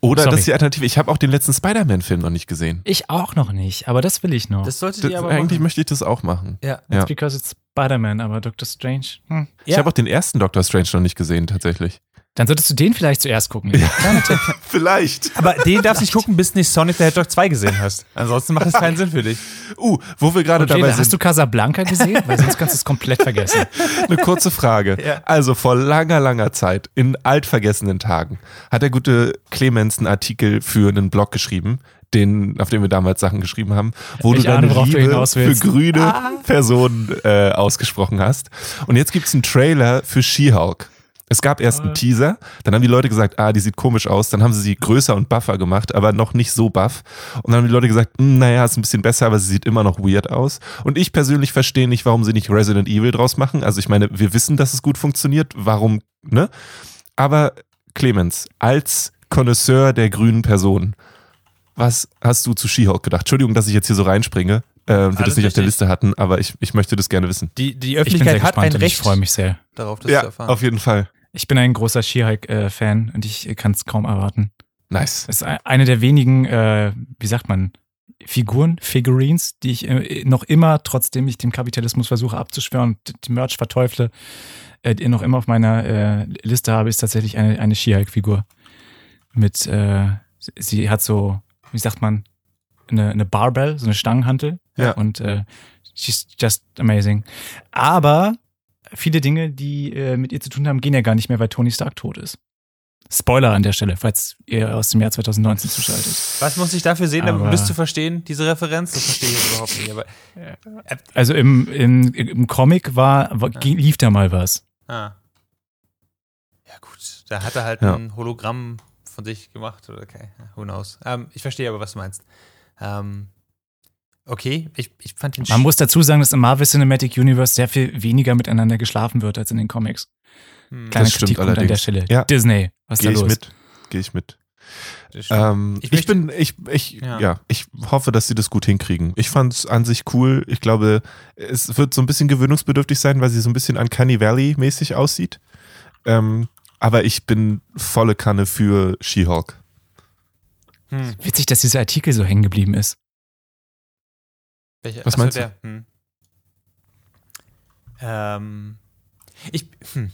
Speaker 4: Oder
Speaker 3: Sorry.
Speaker 4: das ist die Alternative. Ich habe auch den letzten Spider-Man-Film noch nicht gesehen.
Speaker 3: Ich auch noch nicht, aber das will ich noch.
Speaker 2: Das solltet ihr aber
Speaker 4: eigentlich
Speaker 2: machen.
Speaker 4: möchte ich das auch machen.
Speaker 2: Ja.
Speaker 4: Ja.
Speaker 3: because it's Spider-Man, aber Doctor Strange. Hm.
Speaker 4: Ich
Speaker 2: Ja.
Speaker 4: habe auch den ersten Doctor Strange noch nicht gesehen, tatsächlich.
Speaker 3: Dann solltest du den vielleicht zuerst gucken. Tipp.
Speaker 4: Vielleicht.
Speaker 2: Aber den darfst du nicht gucken, bis du nicht Sonic the Hedgehog 2 gesehen hast. Ansonsten macht es keinen Sinn für dich.
Speaker 4: Uh, wo wir gerade
Speaker 3: Okay,
Speaker 4: dabei
Speaker 3: hast
Speaker 4: sind.
Speaker 3: du Casablanca gesehen? Weil sonst kannst du es komplett vergessen.
Speaker 4: Eine kurze Frage.
Speaker 2: Ja.
Speaker 4: Also vor langer, langer Zeit, in altvergessenen Tagen, hat der gute Clemens einen Artikel für einen Blog geschrieben, den, auf dem wir damals Sachen geschrieben haben, wo
Speaker 3: Ich
Speaker 4: du deine
Speaker 3: ahne, du
Speaker 4: Liebe
Speaker 3: hinaus
Speaker 4: für grüne Personen äh, ausgesprochen hast. Und jetzt gibt es einen Trailer für She-Hulk. Es gab erst einen Teaser, dann haben die Leute gesagt, ah, die sieht komisch aus, dann haben sie sie größer und buffer gemacht, aber noch nicht so buff. Und dann haben die Leute gesagt, "Hm, naja, ist ein bisschen besser, aber sie sieht immer noch weird aus. Und ich persönlich verstehe nicht, warum sie nicht Resident Evil draus machen. Also ich meine, wir wissen, dass es gut funktioniert, warum, ne? Aber Clemens, als Connoisseur der grünen Person, was hast du zu She-Hulk gedacht? Entschuldigung, dass ich jetzt hier so reinspringe, äh, wir das
Speaker 2: Alles
Speaker 4: nicht auf der
Speaker 2: richtig.
Speaker 4: Liste hatten, aber ich, ich möchte das gerne wissen.
Speaker 2: Die, die
Speaker 3: Ich bin sehr
Speaker 2: Öffentlichkeit hat
Speaker 3: gespannt
Speaker 2: ein
Speaker 3: und
Speaker 2: Recht
Speaker 3: ich freue mich sehr.
Speaker 2: darauf, das zu
Speaker 4: Ja,
Speaker 2: erfahren.
Speaker 4: auf jeden Fall.
Speaker 3: Ich bin ein großer She-Hulk-Fan und ich kann es kaum erwarten.
Speaker 4: Nice.
Speaker 3: Es ist ein- eine der wenigen, äh, wie sagt man, Figuren, Figurines, die ich äh, noch immer, trotzdem ich dem Kapitalismus versuche abzuschwören und die Merch verteufle, äh, die noch immer auf meiner äh, Liste habe, ist tatsächlich eine, eine She-Hulk-Figur. Mit, äh, sie- sie hat so, wie sagt man, eine, eine Barbell, so eine Stangenhantel.
Speaker 4: Ja.
Speaker 3: Und äh, she's just amazing. Aber viele Dinge, die äh, mit ihr zu tun haben, gehen ja gar nicht mehr, weil Tony Stark tot ist. Spoiler an der Stelle, falls ihr aus dem Jahr 2019 zuschaltet.
Speaker 2: Was muss ich dafür sehen, um das zu verstehen, diese Referenz? Das verstehe ich jetzt überhaupt nicht. Aber,
Speaker 3: Also im, im, im Comic war, war lief da mal was.
Speaker 2: ah. Ja, gut. Da hat er halt
Speaker 4: Ja.
Speaker 2: ein Hologramm von sich gemacht. Oder okay, who knows. Ähm, ich verstehe aber, was du meinst. Ähm, okay, ich, ich fand den
Speaker 3: Man muss dazu sagen, dass im Marvel Cinematic Universe sehr viel weniger miteinander geschlafen wird als in den Comics.
Speaker 2: Hm,
Speaker 3: Kleiner
Speaker 4: Das stimmt
Speaker 3: Kritikpunkt an der
Speaker 4: allerdings.
Speaker 3: Stelle.
Speaker 4: Ja.
Speaker 3: Disney, was ist
Speaker 4: Gehe
Speaker 3: da
Speaker 4: ich
Speaker 3: los?
Speaker 4: mit. Gehe ich mit. Ähm,
Speaker 2: Ich
Speaker 4: ich, bin, ich, ich,
Speaker 2: Ja.
Speaker 4: ja. ich hoffe, dass sie das gut hinkriegen. Ich fand es an sich cool. Ich glaube, es wird so ein bisschen gewöhnungsbedürftig sein, weil sie so ein bisschen Uncanny Valley mäßig aussieht. Ähm, aber ich bin volle Kanne für She-Hulk.
Speaker 2: Hm.
Speaker 3: Witzig, dass dieser Artikel so hängen geblieben ist.
Speaker 2: Welcher?
Speaker 4: Was
Speaker 2: Achso,
Speaker 4: meinst du?
Speaker 2: der. Hm. Ähm, ich, hm.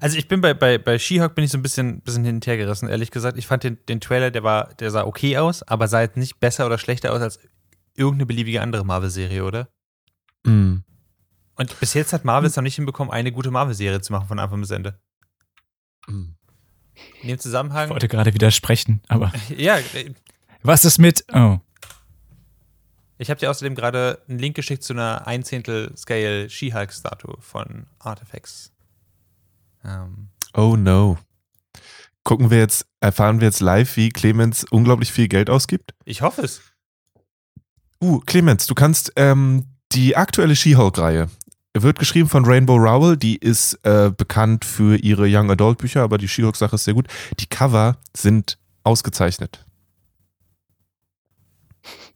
Speaker 2: Also ich bin bei, bei, bei She-Hulk bin ich so ein bisschen, bisschen hin und her gerissen, ehrlich gesagt. Ich fand den, den Trailer, der war, der sah okay aus, aber sah jetzt nicht besser oder schlechter aus als irgendeine beliebige andere Marvel-Serie, oder?
Speaker 4: Mm.
Speaker 2: Und bis jetzt hat Marvel es noch nicht hinbekommen, eine gute Marvel-Serie zu machen von Anfang bis Ende.
Speaker 4: Mm.
Speaker 2: In dem
Speaker 3: Ich
Speaker 2: Zusammenhang.
Speaker 3: wollte gerade widersprechen, aber
Speaker 2: Ja, äh,
Speaker 3: was ist mit, oh,
Speaker 2: ich habe dir außerdem gerade einen Link geschickt zu einer Einzehntel-Scale She-Hulk-Statue von Artifacts. Ähm,
Speaker 4: Oh no. Gucken wir jetzt, erfahren wir jetzt live, wie Clemens unglaublich viel Geld ausgibt?
Speaker 2: ich hoffe es.
Speaker 4: Uh, Clemens, du kannst ähm, die aktuelle She-Hulk-Reihe. Wird geschrieben von Rainbow Rowell, die ist äh, bekannt für ihre Young Adult Bücher, aber die She-Hulk-Sache ist sehr gut. Die Cover sind ausgezeichnet.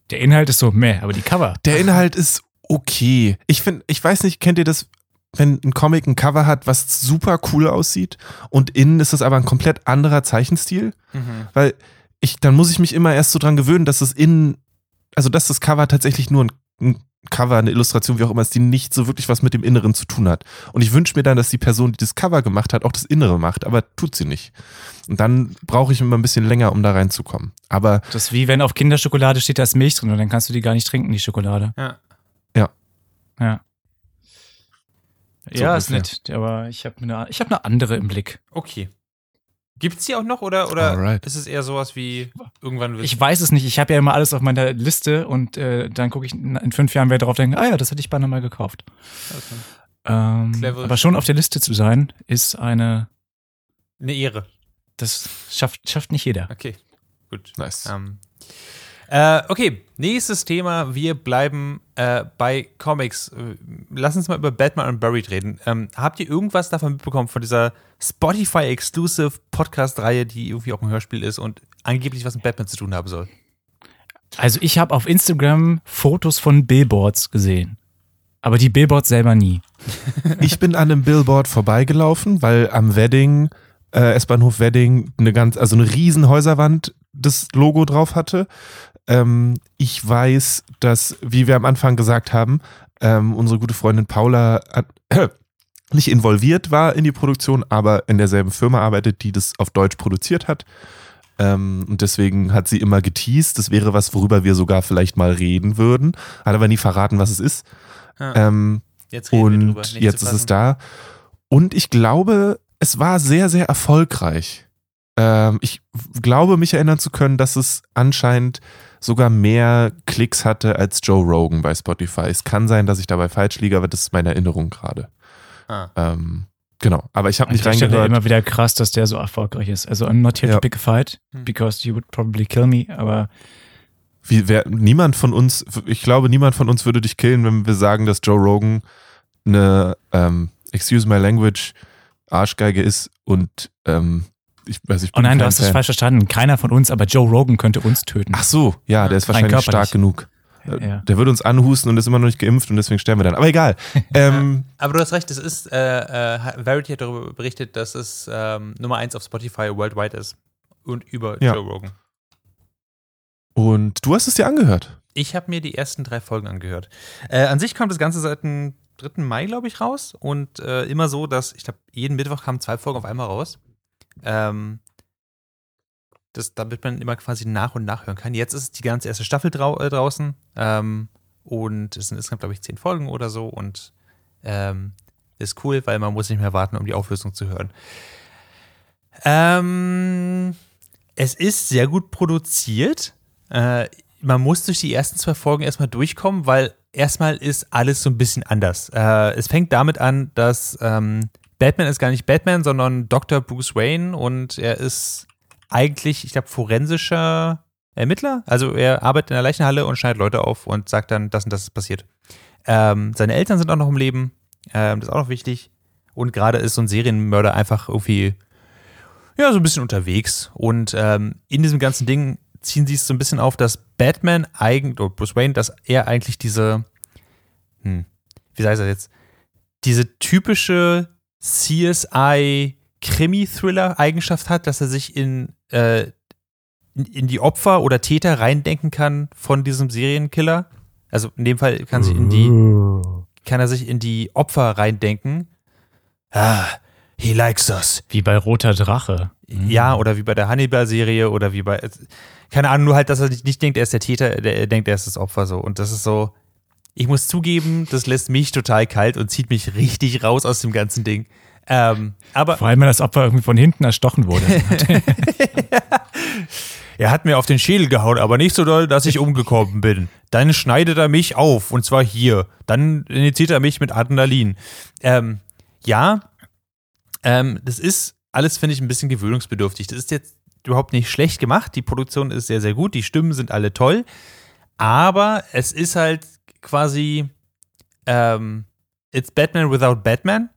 Speaker 3: Der Inhalt ist so meh, aber die Cover.
Speaker 4: Der Inhalt ist okay. Ich finde, ich weiß nicht, kennt ihr das, wenn ein Comic ein Cover hat, was super cool aussieht und innen ist es aber ein komplett anderer Zeichenstil?
Speaker 2: Mhm.
Speaker 4: Weil ich, dann muss ich mich immer erst so dran gewöhnen, dass es innen, also dass das Cover tatsächlich nur ein, ein Cover, eine Illustration, wie auch immer ist, die nicht so wirklich was mit dem Inneren zu tun hat. Und ich wünsche mir dann, dass die Person, die das Cover gemacht hat, auch das Innere macht, aber tut sie nicht. Und dann brauche ich immer ein bisschen länger, um da reinzukommen. Aber
Speaker 3: Das ist wie wenn auf Kinderschokolade steht, da ist Milch drin und dann kannst du die gar nicht trinken, die Schokolade.
Speaker 2: Ja.
Speaker 3: Ja.
Speaker 4: So
Speaker 3: ja, ist
Speaker 4: ungefähr.
Speaker 3: nett, aber ich habe eine, ich hab eine andere im Blick.
Speaker 2: Okay. Gibt's die auch noch oder, oder
Speaker 4: Alright.
Speaker 2: ist es eher sowas wie irgendwann wird
Speaker 3: Ich weiß es nicht, ich habe ja immer alles auf meiner Liste und äh, dann gucke ich in in fünf Jahren wieder drauf denken, ah ja, das hätte ich beinahe mal gekauft. Ähm,
Speaker 2: Clever.
Speaker 3: aber schon auf der Liste zu sein, ist eine,
Speaker 2: eine Ehre.
Speaker 3: das schafft, schafft nicht jeder.
Speaker 2: Okay, gut.
Speaker 4: nice.
Speaker 2: Ähm, äh, okay, nächstes Thema. Wir bleiben äh, bei Comics. Lass uns mal über Batman Unburied reden. Ähm, habt ihr irgendwas davon mitbekommen, von dieser Spotify-Exclusive Podcast-Reihe, die irgendwie auch ein Hörspiel ist und angeblich was mit Batman zu tun haben soll?
Speaker 3: Also ich habe auf Instagram Fotos von Billboards gesehen. Aber die Billboards selber nie.
Speaker 4: Ich bin an einem Billboard vorbeigelaufen, weil am Wedding, äh, S-Bahnhof Wedding, eine ganz, also eine riesen Häuserwand das Logo drauf hatte. Ähm, ich weiß, dass, wie wir am Anfang gesagt haben, ähm, unsere gute Freundin Paula äh, nicht involviert war in die Produktion, aber in derselben Firma arbeitet, die das auf Deutsch produziert hat. Ähm, und deswegen hat sie immer geteased, das wäre was, worüber wir sogar vielleicht mal reden würden. Hat aber nie verraten, was es ist.
Speaker 2: Ja,
Speaker 4: Ähm,
Speaker 2: jetzt reden wir
Speaker 4: und jetzt ist es da. Und ich glaube, es war sehr, sehr erfolgreich. Ähm, ich glaube, mich erinnern zu können, dass es anscheinend sogar mehr Klicks hatte als Joe Rogan bei Spotify. Es kann sein, dass ich dabei falsch liege, aber das ist meine Erinnerung gerade.
Speaker 2: Ah.
Speaker 4: Ähm, genau, aber ich habe
Speaker 3: An
Speaker 4: nicht
Speaker 3: der Stelle
Speaker 4: reingehört.
Speaker 3: immer wieder krass, dass der so erfolgreich ist. Also I'm not here
Speaker 4: Ja.
Speaker 3: to pick a fight,
Speaker 2: Hm.
Speaker 3: because you would probably kill me, aber
Speaker 4: Wie, wer, niemand von uns, ich glaube, niemand von uns würde dich killen, wenn wir sagen, dass Joe Rogan eine, ähm, excuse my language, Arschgeige ist und ähm, ich weiß, ich
Speaker 3: Oh nein, du hast es falsch verstanden. Keiner von uns, aber Joe Rogan könnte uns töten.
Speaker 4: Ach so, ja, der ist wahrscheinlich stark genug.
Speaker 3: Ja.
Speaker 4: Der würde uns anhusten und ist immer noch nicht geimpft und deswegen sterben wir dann. Aber egal. ähm,
Speaker 2: Aber du hast recht, es ist, äh, äh, Verity hat darüber berichtet, dass es ähm, Nummer 1 auf Spotify worldwide ist. Und über
Speaker 4: Ja.
Speaker 2: Joe Rogan.
Speaker 4: und du hast es dir angehört.
Speaker 2: Ich habe mir die ersten drei Folgen angehört. Äh, an sich kommt das Ganze seit dem 3. Mai, glaube ich, raus. Und äh, immer so, dass, ich glaube, jeden Mittwoch kamen zwei Folgen auf einmal raus. Ähm, das, damit man immer quasi nach und nach hören kann. Jetzt ist die ganze erste Staffel drau äh, draußen ähm, und es sind insgesamt, glaube ich, zehn Folgen oder so und ähm, ist cool, weil man muss nicht mehr warten, um die Auflösung zu hören. Ähm, es ist sehr gut produziert. Äh, man muss durch die ersten zwei Folgen erstmal durchkommen, weil erstmal ist alles so ein bisschen anders. Äh, es fängt damit an, dass ähm, Batman ist gar nicht Batman, sondern Dr. Bruce Wayne und er ist eigentlich, ich glaube, forensischer Ermittler. Also er arbeitet in der Leichenhalle und schneidet Leute auf und sagt dann, das und das ist passiert. Ähm, seine Eltern sind auch noch im Leben. Ähm, das ist auch noch wichtig. Und gerade ist so ein Serienmörder einfach irgendwie, ja, so ein bisschen unterwegs. Und ähm, in diesem ganzen Ding ziehen sie es so ein bisschen auf, dass Batman eigentlich, oder Bruce Wayne, dass er eigentlich diese, hm, wie sei es jetzt, diese typische CSI Krimi-Thriller-Eigenschaft hat, dass er sich in, äh, in, in, die Opfer oder Täter reindenken kann von diesem Serienkiller. Also in dem Fall kann, sich in die, kann er sich in die Opfer reindenken. Ah, he likes us.
Speaker 3: Wie bei Roter Drache.
Speaker 2: Ja, oder wie bei der Hannibal-Serie oder wie bei. Keine Ahnung, nur halt, dass er nicht denkt, er ist der Täter, er denkt, er ist das Opfer so. Und das ist so. Ich muss zugeben, das lässt mich total kalt und zieht mich richtig raus aus dem ganzen Ding. Ähm, aber
Speaker 3: Vor allem, wenn das Opfer irgendwie von hinten erstochen wurde.
Speaker 2: er hat mir auf den Schädel gehauen, aber nicht so doll, dass ich umgekommen bin. Dann schneidet er mich auf, und zwar hier. Dann initiiert er mich mit Adrenalin. Ähm, ja, ähm, das ist alles, finde ich, ein bisschen gewöhnungsbedürftig. Das ist jetzt überhaupt nicht schlecht gemacht. Die Produktion ist sehr, sehr gut. Die Stimmen sind alle toll. Aber es ist halt quasi ähm, It's Batman without Batman.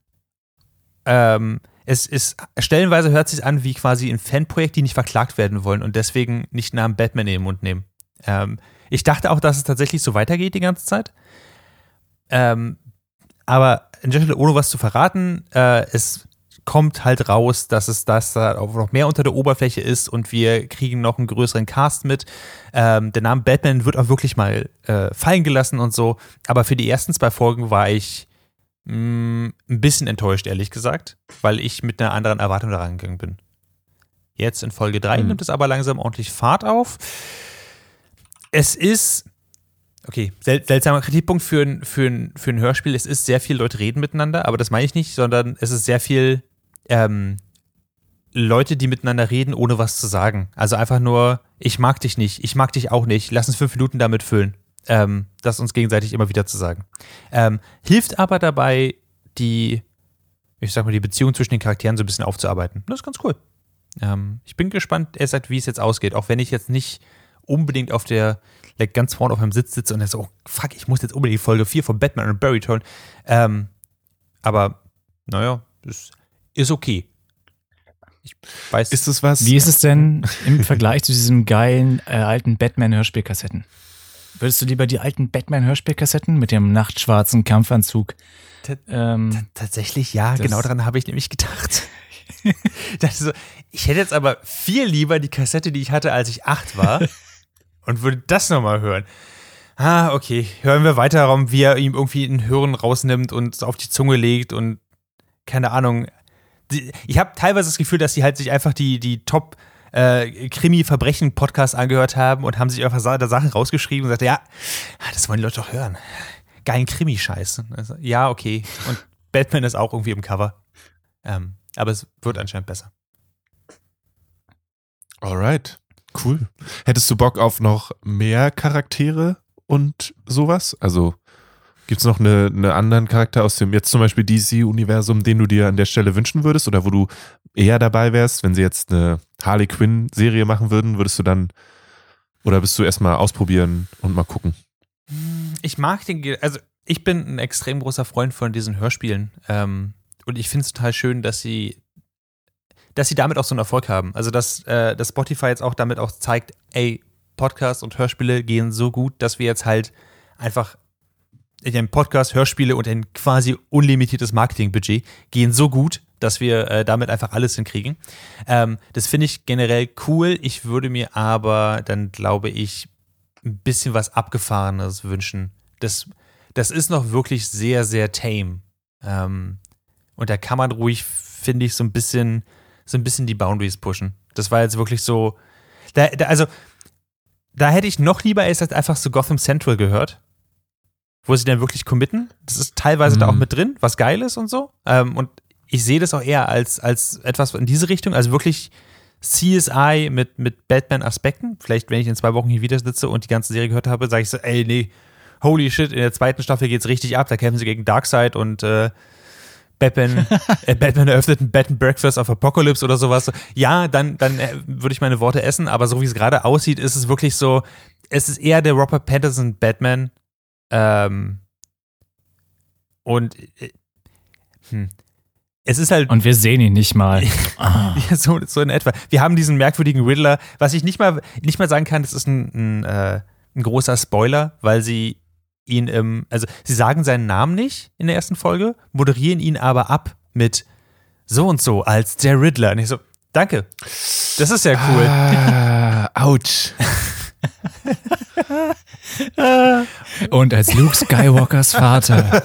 Speaker 2: Ähm, es ist stellenweise hört sich an wie quasi ein Fanprojekt, die nicht verklagt werden wollen und deswegen nicht Namen Batman in den Mund nehmen. Ähm, ich dachte auch, dass es tatsächlich so weitergeht die ganze Zeit. Ähm, aber an der Stelle, ohne was zu verraten, äh, es kommt halt raus, dass es das da auch noch mehr unter der Oberfläche ist und wir kriegen noch einen größeren Cast mit. Ähm, der Name Batman wird auch wirklich mal äh, fallen gelassen und so. Aber für die ersten zwei Folgen war ich mh, mm, ein bisschen enttäuscht, ehrlich gesagt, weil ich mit einer anderen Erwartung da rangegangen bin. Jetzt in Folge 3 mhm. nimmt es aber langsam ordentlich Fahrt auf. Es ist okay, sel seltsamer Kritikpunkt für ein, für, ein, für ein Hörspiel. Es ist sehr viel Leute reden miteinander, aber das meine ich nicht, sondern es ist sehr viel ähm, Leute, die miteinander reden, ohne was zu sagen. Also einfach nur, ich mag dich nicht, ich mag dich auch nicht, lass uns fünf Minuten damit füllen. Ähm, das uns gegenseitig immer wieder zu sagen. Ähm, hilft aber dabei, die, ich sag mal, die Beziehung zwischen den Charakteren so ein bisschen aufzuarbeiten. Das ist ganz cool. Ähm, ich bin gespannt, er sagt, wie es jetzt ausgeht, auch wenn ich jetzt nicht unbedingt auf der, like, ganz vorne auf meinem Sitz sitze und er so, oh, fuck, ich muss jetzt unbedingt Folge 4 von Batman und Barry hören. Ähm, aber, naja, das ist okay.
Speaker 3: Ich weiß. Ist es was? Wie ist es denn im Vergleich zu diesen geilen äh, alten Batman-Hörspielkassetten? Würdest du lieber die alten Batman-Hörspielkassetten mit dem nachtschwarzen Kampfanzug?
Speaker 2: Ähm, tatsächlich ja, genau daran habe ich nämlich gedacht. so, ich hätte jetzt aber viel lieber die Kassette, die ich hatte, als ich acht war, und würde das nochmal hören. Ah, okay. Hören wir weiter darum, wie er ihm irgendwie ein Hören rausnimmt und auf die Zunge legt und keine Ahnung, ich habe teilweise das Gefühl, dass sie halt sich einfach die, die Top- äh, Krimi-Verbrechen-Podcast angehört haben und haben sich einfach da Sachen rausgeschrieben und gesagt, ja, das wollen die Leute doch hören. Geilen Krimi-Scheiß. Also, ja, okay. Und Batman ist auch irgendwie im Cover. Ähm, aber es wird anscheinend besser.
Speaker 4: Alright. Cool. Hättest du Bock auf noch mehr Charaktere und sowas? Also Gibt es noch eine, eine anderen Charakter aus dem jetzt zum Beispiel DC-Universum, den du dir an der Stelle wünschen würdest oder wo du eher dabei wärst, wenn sie jetzt eine Harley Quinn-Serie machen würden, würdest du dann oder bist du erstmal ausprobieren und mal gucken?
Speaker 2: Ich mag den, also ich bin ein extrem großer Freund von diesen Hörspielen ähm, und ich finde es total schön, dass sie dass sie damit auch so einen Erfolg haben. Also dass, äh, dass Spotify jetzt auch damit auch zeigt, ey, Podcasts und Hörspiele gehen so gut, dass wir jetzt halt einfach in Podcast, Hörspiele und ein quasi unlimitiertes Marketingbudget gehen so gut, dass wir äh, damit einfach alles hinkriegen. Ähm, das finde ich generell cool. Ich würde mir aber dann, glaube ich, ein bisschen was Abgefahrenes wünschen. Das, das ist noch wirklich sehr, sehr tame. Ähm, und da kann man ruhig, finde ich, so ein bisschen, so ein bisschen die Boundaries pushen. Das war jetzt wirklich so, Da, da, also, da hätte ich noch lieber erst einfach so Gotham Central gehört, wo sie dann wirklich committen. Das ist teilweise da auch
Speaker 4: Mhm.
Speaker 2: mit drin, was geil ist und so. Ähm, und ich sehe das auch eher als, als etwas in diese Richtung, also wirklich CSI mit, mit Batman-Aspekten. Vielleicht, wenn ich in zwei Wochen hier wieder sitze und die ganze Serie gehört habe, sage ich so, ey, nee, holy shit, in der zweiten Staffel geht's richtig ab. Da kämpfen sie gegen Darkseid und äh, Batman, äh, Batman eröffnet ein Bed and Breakfast of Apocalypse oder sowas. Ja, dann, dann äh, würde ich meine Worte essen, aber so wie es gerade aussieht, ist es wirklich so, es ist eher der Robert Pattinson Batman. Ähm, und äh, hm. es ist halt
Speaker 3: Und wir sehen ihn nicht mal.
Speaker 2: So, so in etwa. Wir haben diesen merkwürdigen Riddler, was ich nicht mal, nicht mal sagen kann, das ist ein, ein, äh, ein großer Spoiler, weil sie ihn im, also sie sagen seinen Namen nicht in der ersten Folge, moderieren ihn aber ab mit so und so als der Riddler. Und ich so, danke. Das ist ja cool.
Speaker 4: Ah, ouch.
Speaker 3: Und als Luke Skywalkers Vater.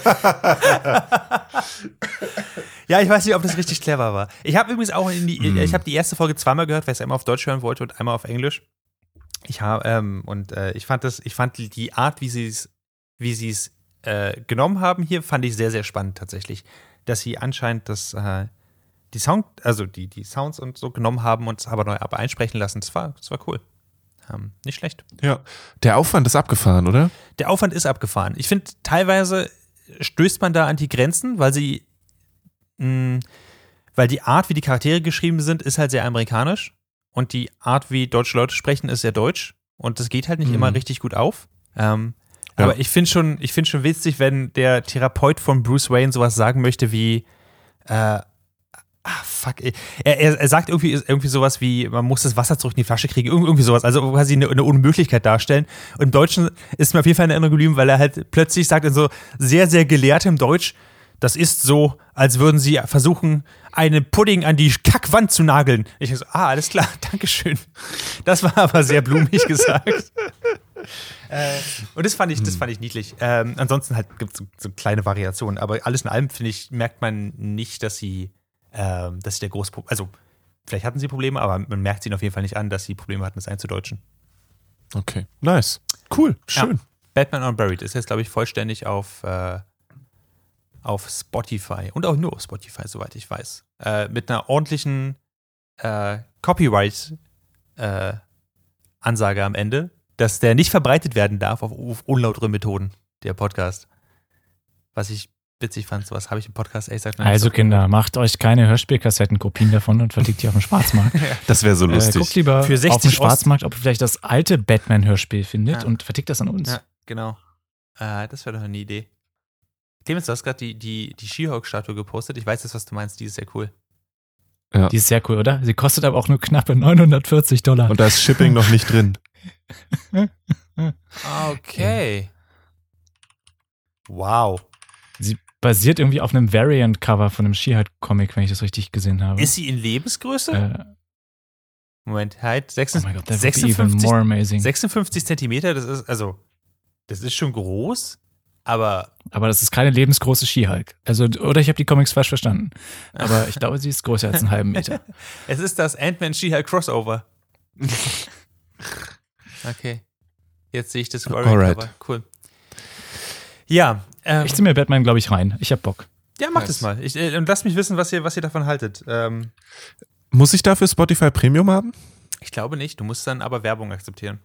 Speaker 2: Ja, ich weiß nicht, ob das richtig clever war. Ich habe übrigens auch in die,
Speaker 4: Mm.
Speaker 2: ich habe die erste Folge zweimal gehört, weil ich es einmal auf Deutsch hören wollte und einmal auf Englisch. Ich habe ähm, und äh, ich fand das, ich fand die- Art, wie sie es, wie sie es äh, genommen haben hier, fand ich sehr, sehr spannend tatsächlich, dass sie anscheinend das äh, die Sound, also die die Sounds und so genommen haben und es aber neu ab einsprechen lassen. Das war, das war cool. Ähm, nicht schlecht.
Speaker 4: Ja. Der Aufwand ist abgefahren, oder?
Speaker 2: Der Aufwand ist abgefahren. Ich finde, teilweise stößt man da an die Grenzen, weil sie, mh, weil die Art, wie die Charaktere geschrieben sind, ist halt sehr amerikanisch und die Art, wie deutsche Leute sprechen, ist sehr deutsch und das geht halt nicht
Speaker 4: Mhm.
Speaker 2: immer richtig gut auf. Ähm,
Speaker 4: Ja.
Speaker 2: Aber ich finde schon, ich finde schon witzig, wenn der Therapeut von Bruce Wayne sowas sagen möchte wie, äh, Ah, fuck. ey. Er, er, er sagt irgendwie, irgendwie sowas wie, man muss das Wasser zurück in die Flasche kriegen, Irgend- irgendwie sowas, also quasi eine, eine Unmöglichkeit darstellen. Und im Deutschen ist mir auf jeden Fall in Erinnerung geblieben, weil er halt plötzlich sagt in so sehr, sehr gelehrtem Deutsch, das ist so, als würden sie versuchen, einen Pudding an die Kackwand zu nageln. Ich so, ah, alles klar, Dankeschön. Das war aber sehr blumig gesagt. äh, und das fand ich, das fand ich niedlich. Ähm, ansonsten halt gibt es so, so kleine Variationen, aber alles in allem, finde ich, merkt man nicht, dass sie, ähm, dass sie der große, also vielleicht hatten sie Probleme, aber man merkt sie ihnen auf jeden Fall nicht an, dass sie Probleme hatten, das einzudeutschen.
Speaker 4: Okay. Nice. Cool. Schön.
Speaker 2: Batman Unburied ist jetzt, glaube ich, vollständig auf, äh, auf Spotify und auch nur auf Spotify, soweit ich weiß. Äh, mit einer ordentlichen äh, Copyright-Ansage am Ende, dass der nicht verbreitet werden darf auf, auf unlautere Methoden, der Podcast. Was ich witzig fand, sowas habe ich im Podcast ehrlich gesagt noch nicht
Speaker 3: Also
Speaker 2: so-
Speaker 3: Kinder, macht euch keine Hörspielkassettenkopien davon und verlegt die auf dem Schwarzmarkt.
Speaker 4: Das wäre so
Speaker 3: Äh,
Speaker 4: lustig.
Speaker 3: guckt lieber
Speaker 2: Für 60
Speaker 3: auf dem Schwarzmarkt, ob ihr vielleicht das alte Batman-Hörspiel findet
Speaker 2: Ja.
Speaker 3: und vertickt das an uns.
Speaker 2: Ja, genau. Äh, das wäre doch eine Idee. Clemens, du hast gerade die, die, die She-Hulk-Statue gepostet. Ich weiß jetzt, was du meinst. Die ist sehr cool.
Speaker 3: Die ist sehr cool, oder? Sie kostet aber auch nur knappe 940 Dollar.
Speaker 4: Und da ist Shipping noch nicht drin.
Speaker 2: Okay. Wow.
Speaker 3: Sie basiert irgendwie auf einem Variant-Cover von einem She-Hulk-Comic, wenn ich das richtig gesehen habe.
Speaker 2: Ist sie in Lebensgröße?
Speaker 3: äh,
Speaker 2: Moment, halt.
Speaker 3: oh
Speaker 2: 56,
Speaker 3: mein Gott, that would be even
Speaker 2: 56,
Speaker 3: more amazing.
Speaker 2: 56 Zentimeter, das ist, also, das ist schon groß, aber
Speaker 3: Aber das ist keine lebensgroße She-Hulk. Also, oder ich habe die Comics falsch verstanden. Aber ich glaube, sie ist größer als einen halben Meter.
Speaker 2: es ist das Ant-Man She-Hulk Crossover. okay. Jetzt sehe ich das
Speaker 4: Alright.
Speaker 2: Variant-Cover. Cool. Ja, ähm,
Speaker 3: Ich ziehe mir Batman, glaube ich, rein. Ich hab Bock.
Speaker 2: ja, mach
Speaker 4: Nice.
Speaker 2: das mal. Ich, äh, und lasst mich wissen, was ihr, was ihr davon haltet. Ähm,
Speaker 4: Muss ich dafür Spotify Premium haben?
Speaker 2: ich glaube nicht. Du musst dann aber Werbung akzeptieren.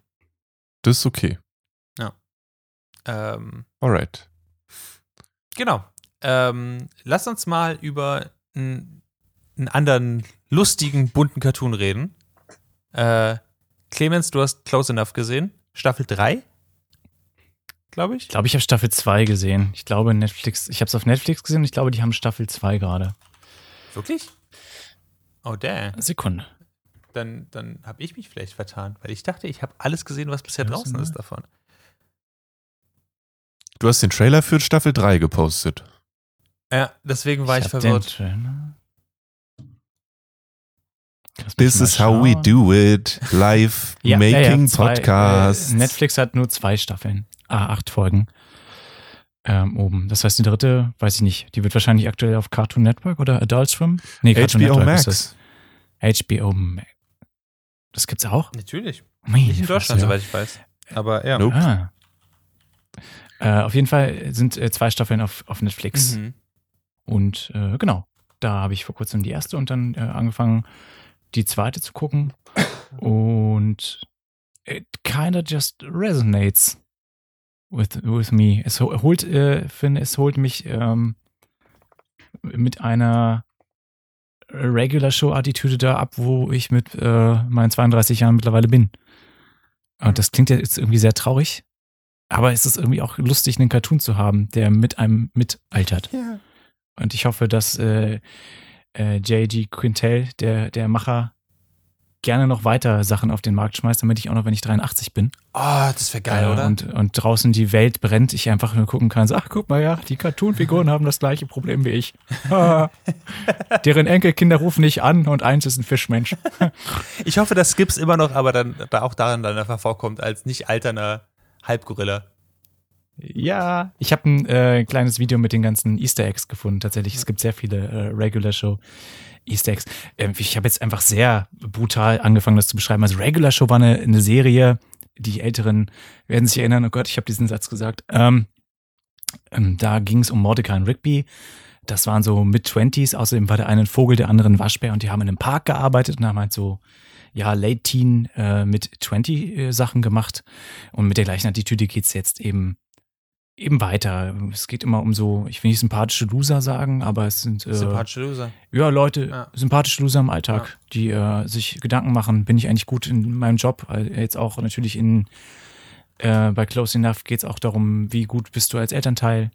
Speaker 4: Das ist okay.
Speaker 2: Ähm,
Speaker 4: Alright.
Speaker 2: Genau. Ähm, lass uns mal über einen, einen anderen lustigen, bunten Cartoon reden. Äh, Clemens, du hast Close Enough gesehen. Staffel 3, glaube ich.
Speaker 3: Ich glaube, ich habe Staffel 2 gesehen. Ich glaube, Netflix, ich habe es auf Netflix gesehen und ich glaube, die haben Staffel 2 gerade.
Speaker 2: Wirklich? Oh, damn.
Speaker 3: Sekunde.
Speaker 2: Dann, dann habe ich mich vielleicht vertan, weil ich dachte, ich habe alles gesehen, was bisher
Speaker 3: Ja,
Speaker 2: draußen
Speaker 3: was
Speaker 2: ist davon.
Speaker 4: Du hast den Trailer für Staffel 3 gepostet.
Speaker 2: Ja, deswegen war ich,
Speaker 3: den
Speaker 2: verwirrt.
Speaker 4: This is how we
Speaker 3: schauen.
Speaker 4: do it. Live
Speaker 3: Ja,
Speaker 4: making
Speaker 3: ja, ja. Äh, Netflix hat nur zwei Staffeln. Ah, acht Folgen. Ähm, oben. Das heißt, die dritte, weiß ich nicht. Die wird wahrscheinlich aktuell auf Cartoon Network oder Adult Swim? Nee, Cartoon
Speaker 4: HBO
Speaker 3: Network ist
Speaker 4: Max.
Speaker 3: das. HBO Max. Das gibt's auch?
Speaker 2: Natürlich.
Speaker 3: Meine
Speaker 2: Nicht in Deutschland,
Speaker 3: ja.
Speaker 2: soweit ich weiß. Aber ja.
Speaker 4: Nope.
Speaker 3: Ah. Äh, auf jeden Fall sind äh, zwei Staffeln auf, auf Netflix.
Speaker 2: Mhm.
Speaker 3: Und äh, genau, da habe ich vor kurzem die erste und dann äh, angefangen, die zweite zu gucken. Und it kinda just resonates with, with me. Es ho- holt, äh, finde, es holt mich ähm, mit einer Regular Show-Attitüde da ab, wo ich mit äh, meinen 32 Jahren mittlerweile bin. Und das klingt ja jetzt irgendwie sehr traurig, aber es ist irgendwie auch lustig, einen Cartoon zu haben, der mit einem mitaltert.
Speaker 2: Ja.
Speaker 3: Und ich hoffe, dass äh, äh, J.G. Quintel, der, der Macher, gerne noch weiter Sachen auf den Markt schmeißt, damit ich auch noch, wenn ich 83 bin
Speaker 2: Oh, das wäre geil,
Speaker 3: äh,
Speaker 2: oder?
Speaker 3: Und, und draußen die Welt brennt, ich einfach nur gucken kann, so, ach, guck mal, ja, die Cartoon-Figuren haben das gleiche Problem wie ich. Ah. Deren Enkelkinder rufen nicht an und eins ist ein Fischmensch.
Speaker 2: Ich hoffe, dass Skips immer noch, aber dann da auch darin dann einfach vorkommt, als nicht alterner Halbgorilla.
Speaker 3: Ja, ich habe ein äh, kleines Video mit den ganzen Easter Eggs gefunden. Tatsächlich, es gibt sehr viele äh, Regular Show Easter Eggs. Ähm, ich habe jetzt einfach sehr brutal angefangen, das zu beschreiben. Also Regular Show war eine, eine Serie, die Älteren werden sich erinnern, oh Gott, ich habe diesen Satz gesagt. Ähm, ähm, da ging es um Mordecai und Rigby. Das waren so Mid-Twenties. Außerdem war der eine ein Vogel, der andere ein Waschbär und die haben in einem Park gearbeitet und haben halt so, ja, Late Teen äh, mit 20 äh, Sachen gemacht. Und mit der gleichen Attitüde geht's jetzt eben eben weiter. Es geht immer um so, ich will nicht sympathische Loser sagen, aber es sind äh,
Speaker 2: Sympathische Loser.
Speaker 3: ja Leute,
Speaker 2: Ja.
Speaker 3: sympathische Loser im Alltag, die äh, sich Gedanken machen, bin ich eigentlich gut in meinem Job? Jetzt auch natürlich in äh, bei Close Enough geht es auch darum, wie gut bist du als Elternteil,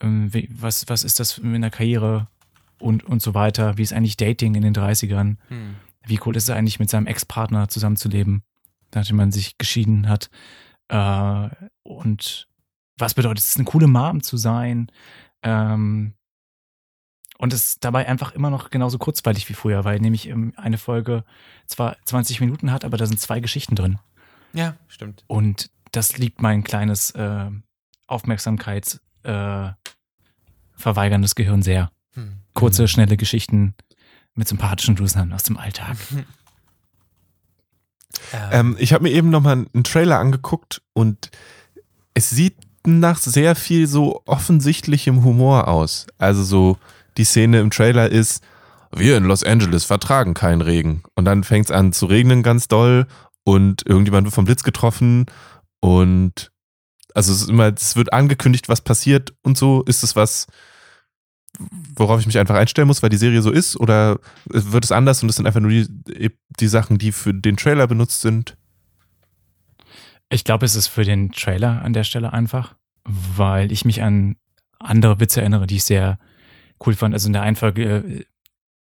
Speaker 3: ähm, wie, was, was ist das in der Karriere und, und so weiter, wie ist eigentlich Dating in den 30ern,
Speaker 2: Hm.
Speaker 3: wie cool ist es eigentlich mit seinem Ex-Partner zusammenzuleben, nachdem man sich geschieden hat. Äh, und was bedeutet es, eine coole Mom zu sein? Ähm, und es ist dabei einfach immer noch genauso kurzweilig wie früher, weil nämlich ähm, eine Folge zwar 20 Minuten hat, aber da sind zwei Geschichten drin.
Speaker 2: Ja, stimmt.
Speaker 3: Und das liebt mein kleines äh, Aufmerksamkeits äh, Gehirn sehr.
Speaker 2: Hm.
Speaker 3: Kurze, schnelle Geschichten mit sympathischen Losern aus dem Alltag.
Speaker 4: Ähm, ich habe mir eben nochmal einen Trailer angeguckt und es sieht nach sehr viel so offensichtlichem Humor aus. Also so, die Szene im Trailer ist, wir in Los Angeles vertragen keinen Regen. Und dann fängt es an zu regnen ganz doll und irgendjemand wird vom Blitz getroffen und also es ist immer, es wird angekündigt, was passiert und so. Ist es was, worauf ich mich einfach einstellen muss, weil die Serie so ist? Oder wird es anders und es sind einfach nur die, die Sachen, die für den Trailer benutzt sind?
Speaker 3: Ich glaube, es ist für den Trailer an der Stelle einfach, weil ich mich an andere Witze erinnere, die ich sehr cool fand. Also in der einen Folge äh,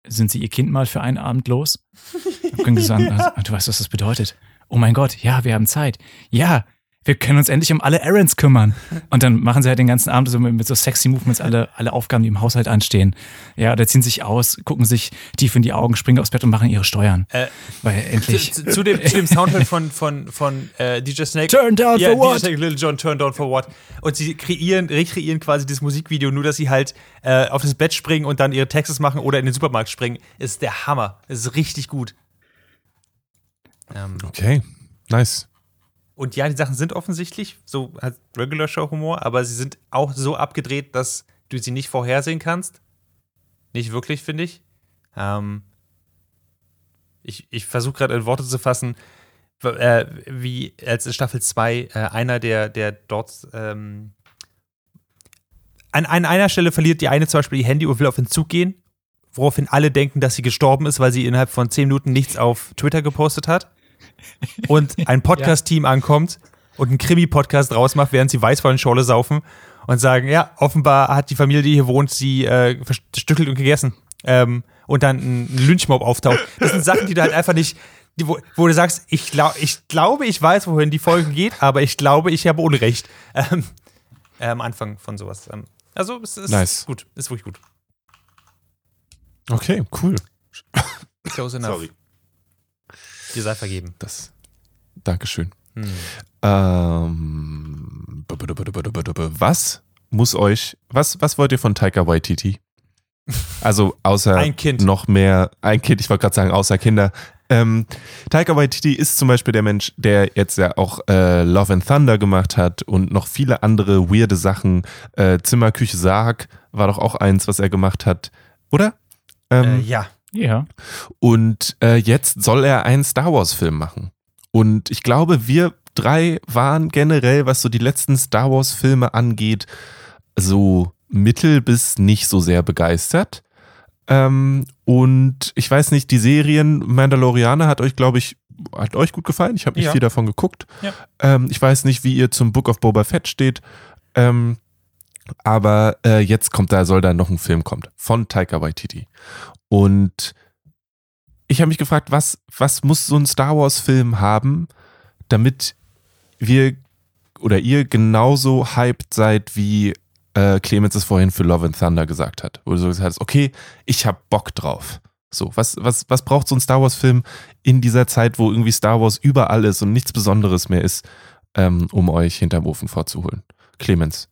Speaker 3: sind sie ihr Kind mal für einen Abend los. Dann können sie sagen, "Ah, du weißt, was das bedeutet. Oh mein Gott, ja, wir haben Zeit. Ja, wir können uns endlich um alle Errands kümmern. Und dann machen sie halt den ganzen Abend so mit, mit so sexy Movements alle, alle Aufgaben, die im Haushalt anstehen. Ja, oder ziehen sich aus, gucken sich tief in die Augen, springen aufs Bett und machen ihre Steuern.
Speaker 2: Äh,
Speaker 3: Weil endlich.
Speaker 2: zu, zu, dem, zu dem Soundtrack von, von, von äh, DJ Snake.
Speaker 3: Turn down
Speaker 2: ja,
Speaker 3: for
Speaker 2: DJ
Speaker 3: what?
Speaker 2: Snake, Little John, Turn down for what? Und sie kreieren, rekreieren quasi das Musikvideo, nur dass sie halt äh, auf das Bett springen und dann ihre Texte machen oder in den Supermarkt springen. Ist der Hammer. Ist richtig gut. Ähm,
Speaker 4: Okay, nice.
Speaker 2: Und ja, die Sachen sind offensichtlich, so halt Regular Show Humor, aber sie sind auch so abgedreht, dass du sie nicht vorhersehen kannst. Nicht wirklich, finde ich. Ähm, ich ich versuche gerade in Worte zu fassen, äh, wie als in Staffel 2 äh, einer, der, der dort ähm, an, an einer Stelle verliert die eine zum Beispiel ihr Handy und will auf den Zug gehen, woraufhin alle denken, dass sie gestorben ist, weil sie innerhalb von 10 Minuten nichts auf Twitter gepostet hat. Und ein Podcast-Team ankommt und einen Krimi-Podcast rausmacht, während sie Weißweinschorle saufen und sagen, ja, offenbar hat die Familie, die hier wohnt, sie äh, verstückelt und gegessen. Ähm, und dann ein Lynchmob auftaucht. Das sind Sachen, die du halt einfach nicht, die, wo, wo du sagst, ich, glaub, ich glaube, ich weiß, wohin die Folge geht, aber ich glaube, ich habe Unrecht. Ähm, äh, am Anfang von sowas. Ähm, also, es ist
Speaker 4: Nice.
Speaker 2: gut. Ist wirklich gut.
Speaker 4: Okay, cool.
Speaker 2: Close enough.
Speaker 4: Sorry.
Speaker 2: Dir sei vergeben.
Speaker 4: Das. Dankeschön.
Speaker 2: Hm.
Speaker 4: Ähm, was muss euch, was, was wollt ihr von Taika Waititi? Also außer noch mehr, ein Kind, ich wollte gerade sagen, außer Kinder. Ähm, Taika Waititi ist zum Beispiel der Mensch, der jetzt ja auch äh, Love and Thunder gemacht hat und noch viele andere weirde Sachen. Äh, Zimmer, Küche, Sarg war doch auch eins, was er gemacht hat, oder? Ähm,
Speaker 2: Äh, ja.
Speaker 3: Ja.
Speaker 4: Und äh, jetzt soll er einen Star Wars-Film machen. Und ich glaube, wir drei waren generell, was so die letzten Star Wars-Filme angeht, so mittel bis nicht so sehr begeistert. Ähm, und ich weiß nicht, die Serien Mandalorianer hat euch, glaube ich, hat euch gut gefallen. Ich habe nicht
Speaker 2: Ja.
Speaker 4: viel davon geguckt.
Speaker 2: Ja.
Speaker 4: Ähm, ich weiß nicht, wie ihr zum Book of Boba Fett steht. Ähm, aber äh, jetzt kommt da, soll da noch ein Film kommen von Taika Waititi. Und ich habe mich gefragt, was, was muss so ein Star Wars-Film haben, damit wir oder ihr genauso hyped seid, wie äh, Clemens es vorhin für Love and Thunder gesagt hat. Wo du so gesagt hast, okay, ich hab Bock drauf. So, was, was, was braucht so ein Star Wars-Film in dieser Zeit, wo irgendwie Star Wars überall ist und nichts Besonderes mehr ist, ähm, um euch hinterm Ofen vorzuholen? Clemens.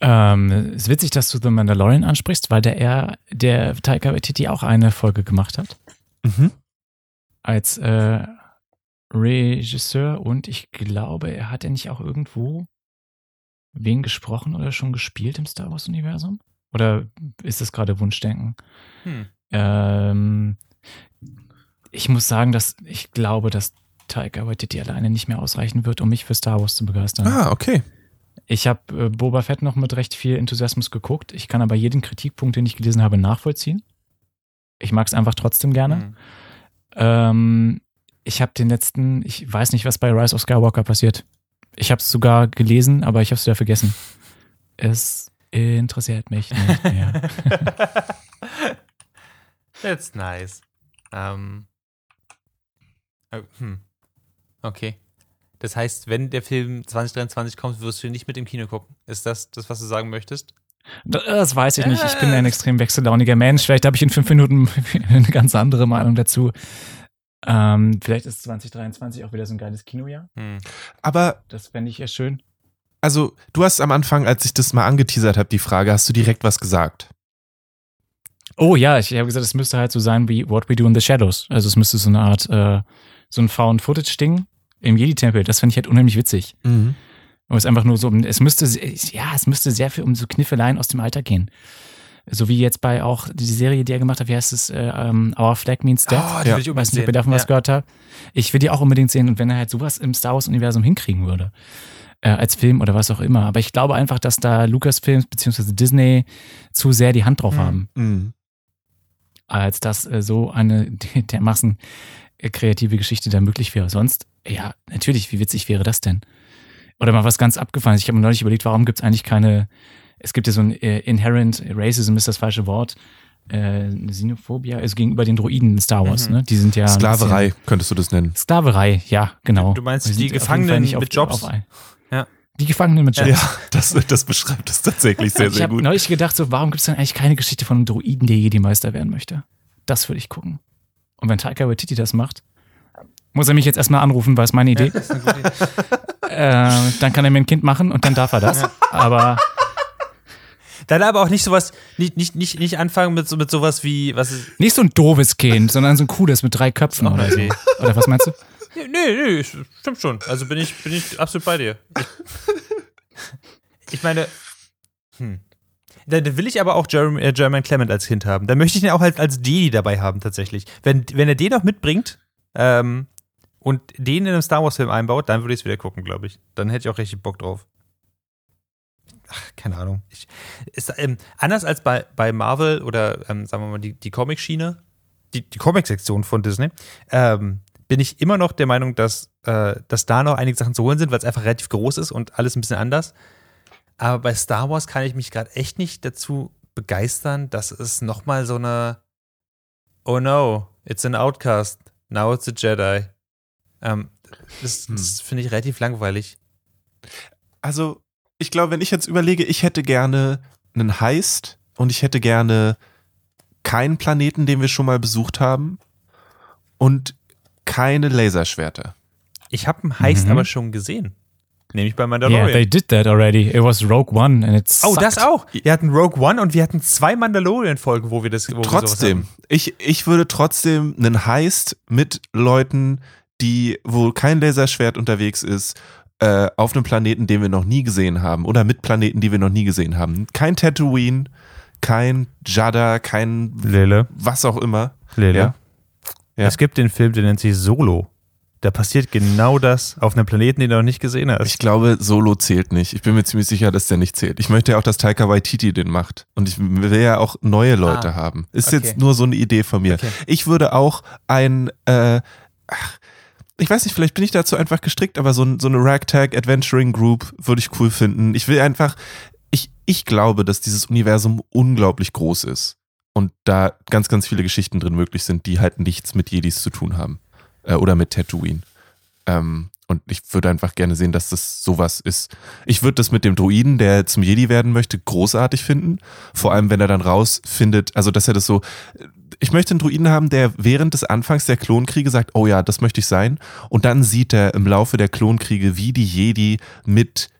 Speaker 3: Ähm, es ist witzig, dass du The Mandalorian ansprichst, weil der er, der Taika Waititi auch eine Folge gemacht hat
Speaker 4: Mhm.
Speaker 3: als äh, Regisseur und ich glaube, er hat ja nicht auch irgendwo wen gesprochen oder schon gespielt im Star Wars Universum? Oder ist das gerade Wunschdenken?
Speaker 2: Hm.
Speaker 3: Ähm, ich muss sagen, dass ich glaube, dass Taika Waititi alleine nicht mehr ausreichen wird, um mich für Star Wars zu begeistern.
Speaker 4: Ah, okay.
Speaker 3: Ich habe äh, Boba Fett noch mit recht viel Enthusiasmus geguckt. Ich kann aber jeden Kritikpunkt, den ich gelesen habe, nachvollziehen. Ich mag es einfach trotzdem gerne.
Speaker 2: Hm.
Speaker 3: Ähm, ich habe den letzten, ich weiß nicht, was bei Rise of Skywalker passiert. Ich habe es sogar gelesen, aber ich habe es wieder vergessen. Es interessiert mich nicht mehr.
Speaker 2: That's nice. Ähm. äh, Hm. Okay. Das heißt, wenn der Film 2023 kommt, wirst du ihn nicht mit im Kino gucken. Ist das das, was du sagen möchtest?
Speaker 3: Das weiß ich nicht. Ich bin ein extrem wechsellauniger Mensch. Vielleicht habe ich in fünf Minuten eine ganz andere Meinung dazu. Ähm, vielleicht ist 2023 auch wieder so ein geiles Kinojahr.
Speaker 2: Hm.
Speaker 4: Aber,
Speaker 3: Das fände ich ja schön.
Speaker 4: also, du hast am Anfang, als ich das mal angeteasert habe, die Frage, hast du direkt was gesagt?
Speaker 3: Oh ja, ich habe gesagt, es müsste halt so sein wie What We Do in the Shadows. Also es müsste so eine Art, äh, so ein Found-Footage-Ding im Jedi-Tempel. Das fände ich halt unheimlich witzig.
Speaker 4: Mhm.
Speaker 3: Aber es ist einfach nur so, es müsste, ja, es müsste sehr viel um so Kniffeleien aus dem Alltag gehen. So wie jetzt bei auch die Serie, die er gemacht hat, wie heißt es, äh, ähm, Our Flag Means Death.
Speaker 2: Oh, die
Speaker 4: Ja.
Speaker 2: will ich unbedingt
Speaker 3: weiß nicht, ob ihr davon was
Speaker 2: Ja.
Speaker 3: gehört habt. Ich will die auch unbedingt sehen. Und wenn er halt sowas im Star Wars-Universum hinkriegen würde, äh, als Film oder was auch immer. Aber ich glaube einfach, dass da Lucasfilms bzw. Disney zu sehr die Hand drauf
Speaker 2: Mhm.
Speaker 3: haben,
Speaker 4: Mhm.
Speaker 3: als dass äh, so eine dermaßen kreative Geschichte da möglich wäre. Sonst, ja, natürlich, wie witzig wäre das denn? Oder mal was ganz abgefallenes. Ich habe mir neulich überlegt, warum gibt es eigentlich keine, es gibt ja so ein äh, Inherent Racism ist das falsche Wort, äh, eine Xenophobia, also gegenüber den Droiden in Star Wars,
Speaker 2: Mhm.
Speaker 3: ne? Die sind ja.
Speaker 4: Sklaverei, könntest du das nennen.
Speaker 3: bisschen- Sklaverei, ja, genau.
Speaker 2: Du meinst die
Speaker 3: jeden
Speaker 2: Gefangenen
Speaker 3: nicht auf-
Speaker 2: mit Jobs?
Speaker 3: auf ein-
Speaker 2: Ja.
Speaker 3: Die Gefangenen mit Jobs.
Speaker 4: Ja, das, das beschreibt es tatsächlich sehr,
Speaker 3: ich
Speaker 4: sehr
Speaker 3: habe
Speaker 4: gut.
Speaker 3: neulich gedacht, so, warum gibt es denn eigentlich keine Geschichte von einem Droiden, der Jedi-Meister werden möchte? Das würde ich gucken. Und wenn Taika Waititi das macht, muss er mich jetzt erstmal anrufen, weil es meine Idee.
Speaker 2: Das ist eine gute Idee.
Speaker 3: äh, dann kann er mir ein Kind machen und dann darf er das. Aber
Speaker 2: Dann aber auch nicht sowas, nicht, nicht, nicht, nicht anfangen mit, so, mit sowas wie, was ist.
Speaker 3: nicht so ein doofes Kind, sondern so ein cooles mit drei Köpfen oder so.
Speaker 2: Idee.
Speaker 3: Oder was meinst du?
Speaker 2: Nee, nee, nee, stimmt schon. Also bin ich, bin ich absolut bei dir. Ich, ich meine, hm. Da, da will ich aber auch Jeremy, äh, Jermaine Clement als Kind haben. Da möchte ich ihn auch halt als Jedi dabei haben, tatsächlich. Wenn, wenn er den noch mitbringt ähm, und den in einem Star Wars-Film einbaut, dann würde ich es wieder gucken, glaube ich. Dann hätte ich auch richtig Bock drauf. Ach, keine Ahnung. Ich, ist, ähm, anders als bei, bei Marvel oder ähm, sagen wir mal die, die Comic-Schiene, die, die Comic-Sektion von Disney, ähm, bin ich immer noch der Meinung, dass, äh, dass da noch einige Sachen zu holen sind, weil es einfach relativ groß ist und alles ein bisschen anders. Aber bei Star Wars kann ich mich gerade echt nicht dazu begeistern, dass es nochmal so eine Oh no, it's an Outcast, now it's a Jedi. Ähm, das
Speaker 4: Hm.
Speaker 2: das finde ich relativ langweilig.
Speaker 4: Also, ich glaube, wenn ich jetzt überlege, ich hätte gerne einen Heist und ich hätte gerne keinen Planeten, den wir schon mal besucht haben und keine Laserschwerter.
Speaker 2: Ich habe einen Heist
Speaker 3: Mhm.
Speaker 2: aber schon gesehen. Nämlich bei Mandalorian.
Speaker 3: Yeah, they did that already. It was Rogue One and it's.
Speaker 2: Oh, das auch. Wir hatten Rogue One und wir hatten zwei Mandalorian-Folgen, wo wir das. Wo
Speaker 4: trotzdem,
Speaker 2: wir
Speaker 4: ich, ich würde trotzdem einen Heist mit Leuten, die, wo kein Laserschwert unterwegs ist, äh, auf einem Planeten, den wir noch nie gesehen haben, oder mit Planeten, die wir noch nie gesehen haben. Kein Tatooine, kein Jada, kein
Speaker 2: Lele.
Speaker 4: was auch immer.
Speaker 2: Lele.
Speaker 4: Ja. Ja.
Speaker 2: Es gibt den Film, der nennt sich Solo. Da passiert genau das auf einem Planeten, den du noch nicht gesehen hast.
Speaker 4: Ich glaube, Solo zählt nicht. Ich bin mir ziemlich sicher, dass der nicht zählt. Ich möchte ja auch, dass Taika Waititi den macht. Und ich will ja auch neue Leute
Speaker 2: Ah,
Speaker 4: haben. Ist
Speaker 2: okay.
Speaker 4: jetzt nur so eine Idee von mir.
Speaker 2: Okay.
Speaker 4: Ich würde auch ein, äh, ach, ich weiß nicht, vielleicht bin ich dazu einfach gestrickt, aber so, ein- so eine Ragtag Adventuring Group würde ich cool finden. Ich will einfach, ich, ich glaube, dass dieses Universum unglaublich groß ist. Und da ganz, ganz viele Geschichten drin möglich sind, die halt nichts mit Jedis zu tun haben. Äh, oder mit Tatooine. Ähm, und ich würde einfach gerne sehen, dass das sowas ist. Ich würde das mit dem Druiden, der zum Jedi werden möchte, großartig finden. Vor allem, wenn er dann rausfindet, also dass er das so. Ich möchte einen Druiden haben, der während des Anfangs der Klonkriege sagt, oh ja, das möchte ich sein. Und dann sieht er im Laufe der Klonkriege, wie die Jedi mit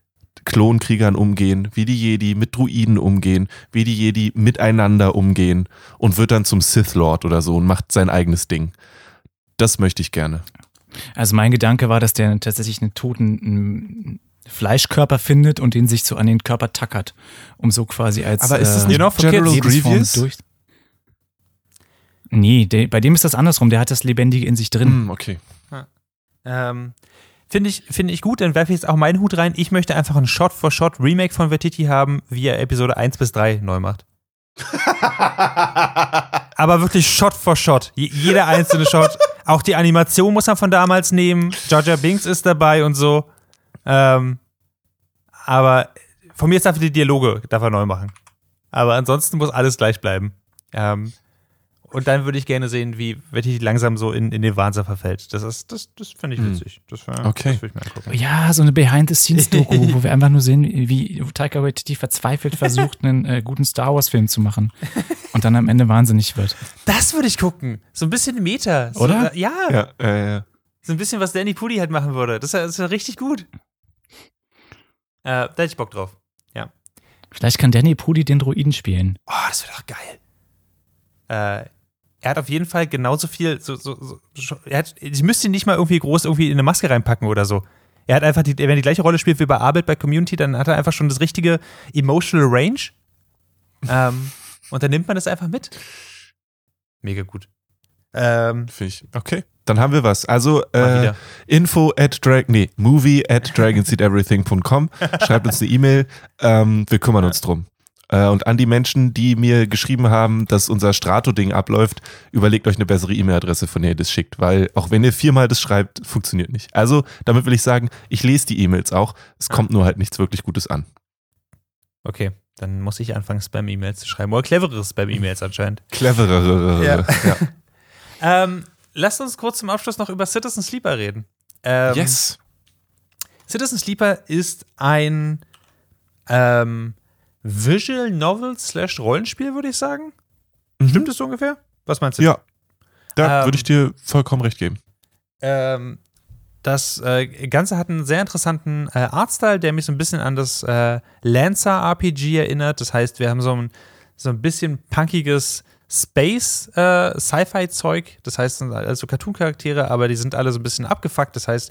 Speaker 4: Klonkriegern umgehen, wie die Jedi mit Druiden umgehen, wie die Jedi miteinander umgehen und wird dann zum Sith Lord oder so und macht sein eigenes Ding. Das möchte ich gerne.
Speaker 3: Also mein Gedanke war, dass der tatsächlich einen toten Fleischkörper findet und den sich so an den Körper tackert, um so quasi als
Speaker 4: Aber ist das
Speaker 3: äh,
Speaker 4: nicht
Speaker 2: Genau, for
Speaker 4: General Grievous?
Speaker 3: durch. Nee, der, bei dem ist das andersrum. Der hat das Lebendige in sich drin.
Speaker 4: Hm, okay.
Speaker 2: Ähm, Finde ich, finde ich gut, dann werfe ich jetzt auch meinen Hut rein. Ich möchte einfach ein Shot-for-Shot-Remake von Vertiti haben, wie er Episode 1 bis 3 neu macht. Aber wirklich Shot for Shot. Je, jeder einzelne Shot. Auch die Animation muss man von damals nehmen. Jar Binks ist dabei und so. Ähm, aber von mir ist dafür die Dialoge, darf er neu machen. Aber ansonsten muss alles gleich bleiben. Ähm, und dann würde ich gerne sehen, wie Vetti langsam so in, in den Wahnsinn verfällt. Das ist, das, das finde ich
Speaker 4: Hm.
Speaker 2: witzig. Das, wär,
Speaker 4: Okay.
Speaker 2: das würde ich mir angucken.
Speaker 3: Ja, so eine Behind-the-Scenes-Doku, wo wir einfach nur sehen, wie Taika Waititi verzweifelt versucht, einen äh, guten Star Wars-Film zu machen und dann am Ende wahnsinnig wird.
Speaker 2: Das würde ich gucken. So ein bisschen Meta. So,
Speaker 3: Oder?
Speaker 2: äh, ja,
Speaker 4: Ja, äh, ja.
Speaker 2: so ein bisschen, was Danny Pudi halt machen würde. Das ist ja, das ist ja richtig gut. Äh, da hätte ich Bock drauf.
Speaker 3: Vielleicht kann Danny Pudi den Druiden spielen.
Speaker 2: Oh, das wäre doch geil. Äh, er hat auf jeden Fall genauso viel. So, so, so, er hat, ich müsste ihn nicht mal irgendwie groß irgendwie in eine Maske reinpacken oder so. Er hat einfach, die, wenn er die gleiche Rolle spielt wie bei Arbeit bei Community, dann hat er einfach schon das richtige Emotional Range. Ähm, und dann nimmt man das einfach mit. Mega gut. Ähm,
Speaker 4: Finde ich. Okay. Dann haben wir was. Also äh, info at drag, nee, movie at dragonseedeverything.com. Schreibt uns eine E-Mail. Ähm, wir kümmern uns drum. Äh, und an die Menschen, die mir geschrieben haben, dass unser Strato-Ding abläuft, überlegt euch eine bessere E-Mail-Adresse, von der ihr das schickt, weil auch wenn ihr viermal das schreibt, funktioniert nicht. Also, damit will ich sagen, ich lese die E-Mails auch. Es kommt nur halt nichts wirklich Gutes an.
Speaker 2: Okay, dann muss ich anfangen, Spam-E-Mails zu schreiben. Oder cleverere Spam-E-Mails anscheinend.
Speaker 4: Cleverere.
Speaker 2: Ja.
Speaker 4: ja.
Speaker 2: Ähm, lasst uns kurz zum Abschluss noch über Citizen Sleeper reden. Ähm,
Speaker 4: Yes.
Speaker 2: Citizen Sleeper ist ein ähm, Visual Novel slash Rollenspiel, würde ich sagen. Stimmt es so ungefähr? Was meinst du?
Speaker 4: Mhm. Ja. Da
Speaker 2: Ähm,
Speaker 4: würde ich dir vollkommen recht geben.
Speaker 2: Ähm, das äh, Ganze hat einen sehr interessanten äh, Artstyle, der mich so ein bisschen an das äh, Lancer-RPG erinnert. Das heißt, wir haben so ein, so ein bisschen punkiges Space-Sci-Fi-Zeug. das heißt, sind also Cartoon-Charaktere, aber die sind alle so ein bisschen abgefuckt. Das heißt,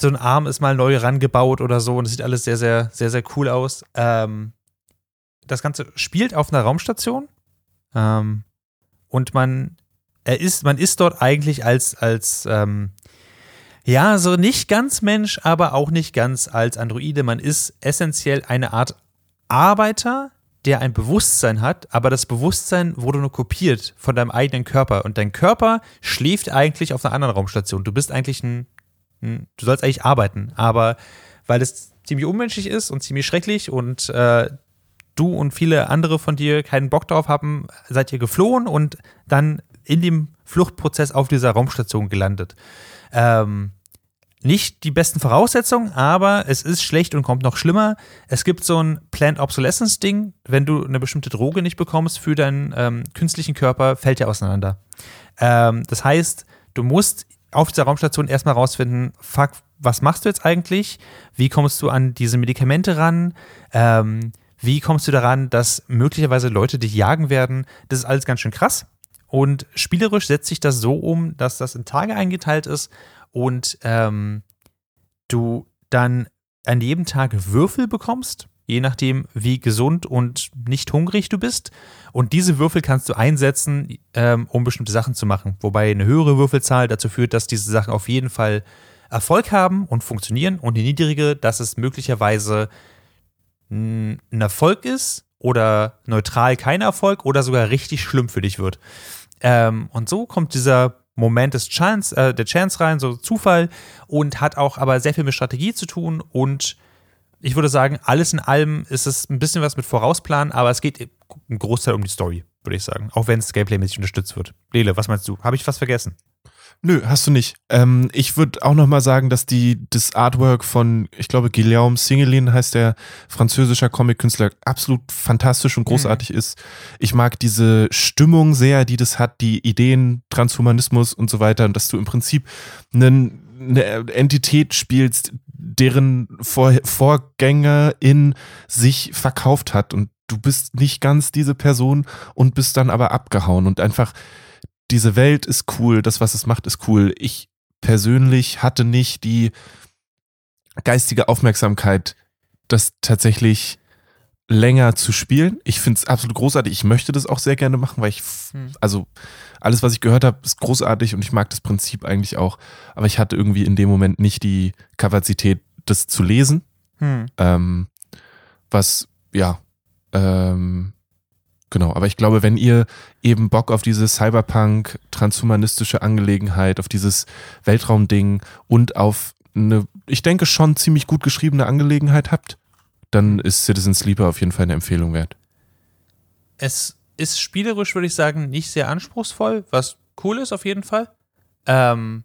Speaker 2: so ein Arm ist mal neu rangebaut oder so und es sieht alles sehr, sehr, sehr, sehr cool aus. Ähm, das Ganze spielt auf einer Raumstation ähm, und man er ist, man ist dort eigentlich als, als ähm, ja, so nicht ganz Mensch, aber auch nicht ganz als Androide. Man ist essentiell eine Art Arbeiter, der ein Bewusstsein hat, aber das Bewusstsein wurde nur kopiert von deinem eigenen Körper. Und dein Körper schläft eigentlich auf einer anderen Raumstation. Du bist eigentlich ein, ein du sollst eigentlich arbeiten, aber weil es ziemlich unmenschlich ist und ziemlich schrecklich und äh, du und viele andere von dir keinen Bock drauf haben, seid ihr geflohen und dann in dem Fluchtprozess auf dieser Raumstation gelandet. Ähm, nicht die besten Voraussetzungen, aber es ist schlecht und kommt noch schlimmer. Es gibt so ein Planned Obsolescence-Ding. Wenn du eine bestimmte Droge nicht bekommst für deinen ähm, künstlichen Körper, fällt der auseinander. Ähm, das heißt, du musst auf dieser Raumstation erstmal rausfinden, fuck, was machst du jetzt eigentlich? Wie kommst du an diese Medikamente ran? Ähm, wie kommst du daran, dass möglicherweise Leute dich jagen werden? Das ist alles ganz schön krass. Und spielerisch setzt sich das so um, dass das in Tage eingeteilt ist und ähm, du dann an jedem Tag Würfel bekommst, je nachdem, wie gesund und nicht hungrig du bist. Und diese Würfel kannst du einsetzen, ähm, um bestimmte Sachen zu machen. Wobei eine höhere Würfelzahl dazu führt, dass diese Sachen auf jeden Fall Erfolg haben und funktionieren. Und die niedrige, dass es möglicherweise ein Erfolg ist oder neutral kein Erfolg oder sogar richtig schlimm für dich wird. Ähm, und so kommt dieser Moment des Chance, äh, der Chance rein, so Zufall und hat auch aber sehr viel mit Strategie zu tun und ich würde sagen, alles in allem ist es ein bisschen was mit Vorausplan, aber es geht im Großteil um die Story, würde ich sagen. Auch wenn es gameplaymäßig unterstützt wird. Lele, was meinst du? Habe ich was vergessen?
Speaker 4: Nö, hast du nicht. Ähm, ich würde auch noch mal sagen, dass die das Artwork von, ich glaube, Guillaume Singelin heißt der französischer Comic-Künstler, absolut fantastisch und großartig mhm. ist. Ich mag diese Stimmung sehr, die das hat, die Ideen, Transhumanismus und so weiter und dass du im Prinzip einen, eine Entität spielst, deren Vor Vorgänger in sich verkauft hat und du bist nicht ganz diese Person und bist dann aber abgehauen und einfach diese Welt ist cool, das, was es macht, ist cool. Ich persönlich hatte nicht die geistige Aufmerksamkeit, das tatsächlich länger zu spielen. Ich finde es absolut großartig. Ich möchte das auch sehr gerne machen, weil ich, hm. also alles, was ich gehört habe, ist großartig und ich mag das Prinzip eigentlich auch. Aber ich hatte irgendwie in dem Moment nicht die Kapazität, das zu lesen. Hm. Ähm, was, ja, ähm, Genau, aber ich glaube, wenn ihr eben Bock auf diese Cyberpunk, transhumanistische Angelegenheit, auf dieses Weltraumding und auf eine, ich denke, schon ziemlich gut geschriebene Angelegenheit habt, dann ist Citizen Sleeper auf jeden Fall eine Empfehlung wert.
Speaker 2: Es ist spielerisch, würde ich sagen, nicht sehr anspruchsvoll, was cool ist auf jeden Fall. Ähm,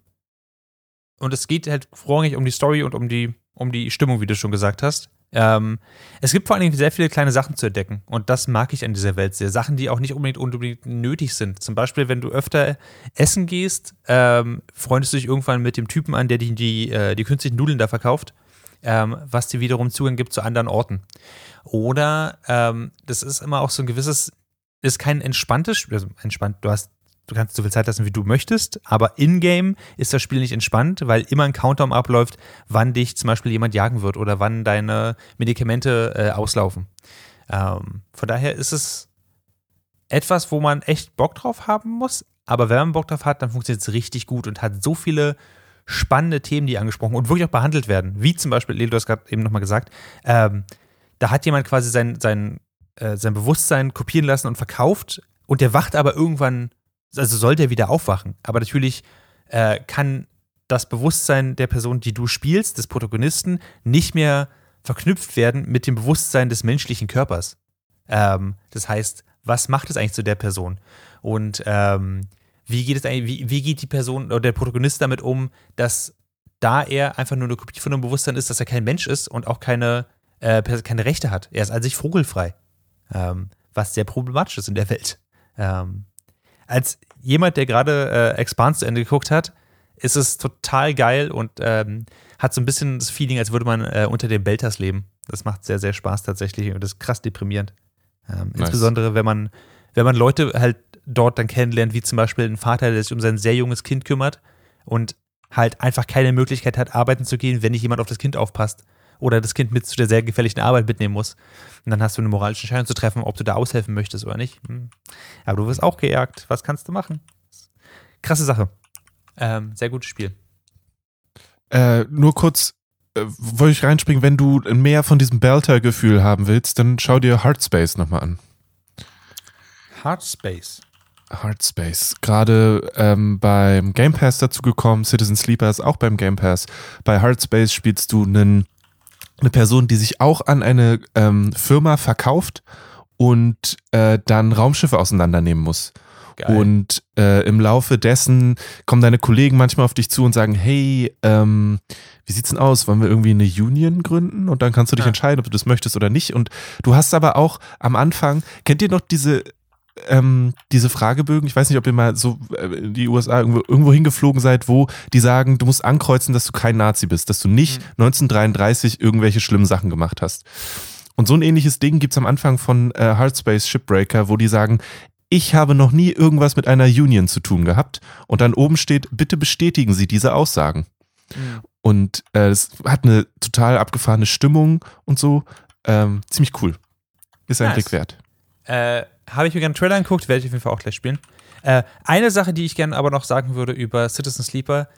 Speaker 2: und es geht halt vorrangig um die Story und um die, um die Stimmung, wie du schon gesagt hast. Ähm, es gibt vor allen Dingen sehr viele kleine Sachen zu entdecken und das mag ich an dieser Welt sehr. Sachen, die auch nicht unbedingt, unbedingt nötig sind. Zum Beispiel, wenn du öfter essen gehst, ähm, freundest du dich irgendwann mit dem Typen an, der die, die, äh, die künstlichen Nudeln da verkauft, ähm, was dir wiederum Zugang gibt zu anderen Orten. Oder ähm, das ist immer auch so ein gewisses, ist kein entspanntes, also entspannt, du hast du kannst so viel Zeit lassen, wie du möchtest, aber in-game ist das Spiel nicht entspannt, weil immer ein Countdown abläuft, wann dich zum Beispiel jemand jagen wird oder wann deine Medikamente äh, auslaufen. Ähm, von daher ist es etwas, wo man echt Bock drauf haben muss, aber wenn man Bock drauf hat, dann funktioniert es richtig gut und hat so viele spannende Themen, die angesprochen und wirklich auch behandelt werden. Wie zum Beispiel, Leo, du hast gerade eben nochmal gesagt, ähm, da hat jemand quasi sein, sein, äh, sein Bewusstsein kopieren lassen und verkauft und der wacht aber irgendwann also soll der wieder aufwachen. Aber natürlich äh, kann das Bewusstsein der Person, die du spielst, des Protagonisten, nicht mehr verknüpft werden mit dem Bewusstsein des menschlichen Körpers. Ähm, das heißt, was macht es eigentlich zu der Person? Und ähm, wie geht es eigentlich, wie, wie geht die Person oder der Protagonist damit um, dass da er einfach nur eine Kopie von einem Bewusstsein ist, dass er kein Mensch ist und auch keine, äh, keine Rechte hat. Er ist an sich vogelfrei. Ähm, was sehr problematisch ist in der Welt. Ähm, als jemand, der gerade äh, Expans zu Ende geguckt hat, ist es total geil und ähm, hat so ein bisschen das Feeling, als würde man äh, unter den Belters leben. Das macht sehr, sehr Spaß tatsächlich und das ist krass deprimierend. Ähm, nice. Insbesondere, wenn man, wenn man Leute halt dort dann kennenlernt, wie zum Beispiel ein Vater, der sich um sein sehr junges Kind kümmert und halt einfach keine Möglichkeit hat, arbeiten zu gehen, wenn nicht jemand auf das Kind aufpasst oder das Kind mit zu der sehr gefährlichen Arbeit mitnehmen muss. Und dann hast du eine moralische Entscheidung zu treffen, ob du da aushelfen möchtest oder nicht. Hm. Aber du wirst auch gejagt. Was kannst du machen? Krasse Sache. Ähm, sehr gutes Spiel.
Speaker 4: Äh, nur kurz, äh, wollte ich reinspringen, wenn du mehr von diesem Belter-Gefühl haben willst, dann schau dir Heartspace nochmal an.
Speaker 2: Heartspace.
Speaker 4: Heartspace. Gerade ähm, beim Game Pass dazu gekommen, Citizen Sleeper ist auch beim Game Pass. Bei Heartspace spielst du einen eine Person, die sich auch an eine ähm, Firma verkauft und äh, dann Raumschiffe auseinandernehmen muss. Geil. Und äh, im Laufe dessen kommen deine Kollegen manchmal auf dich zu und sagen, hey, ähm, wie sieht's denn aus? Wollen wir irgendwie eine Union gründen? Und dann kannst du dich ja. entscheiden, ob du das möchtest oder nicht. Und du hast aber auch am Anfang, kennt ihr noch diese ähm, diese Fragebögen, ich weiß nicht, ob ihr mal so äh, in die USA irgendwo, irgendwo hingeflogen seid, wo die sagen, du musst ankreuzen, dass du kein Nazi bist, dass du nicht
Speaker 2: Mhm.
Speaker 4: 1933 irgendwelche schlimmen Sachen gemacht hast. Und so ein ähnliches Ding gibt's am Anfang von äh, Hardspace Shipbreaker, wo die sagen, ich habe noch nie irgendwas mit einer Union zu tun gehabt. Und dann oben steht, bitte bestätigen Sie diese Aussagen.
Speaker 2: Mhm.
Speaker 4: Und äh, es hat eine total abgefahrene Stimmung und so. Ähm, ziemlich cool. Ist ein
Speaker 2: Nice.
Speaker 4: Blick wert.
Speaker 2: Äh, Habe ich mir gerne einen Trailer angeguckt, werde ich auf jeden Fall auch gleich spielen. Äh, eine Sache, die ich gerne aber noch sagen würde über Citizen Sleeper,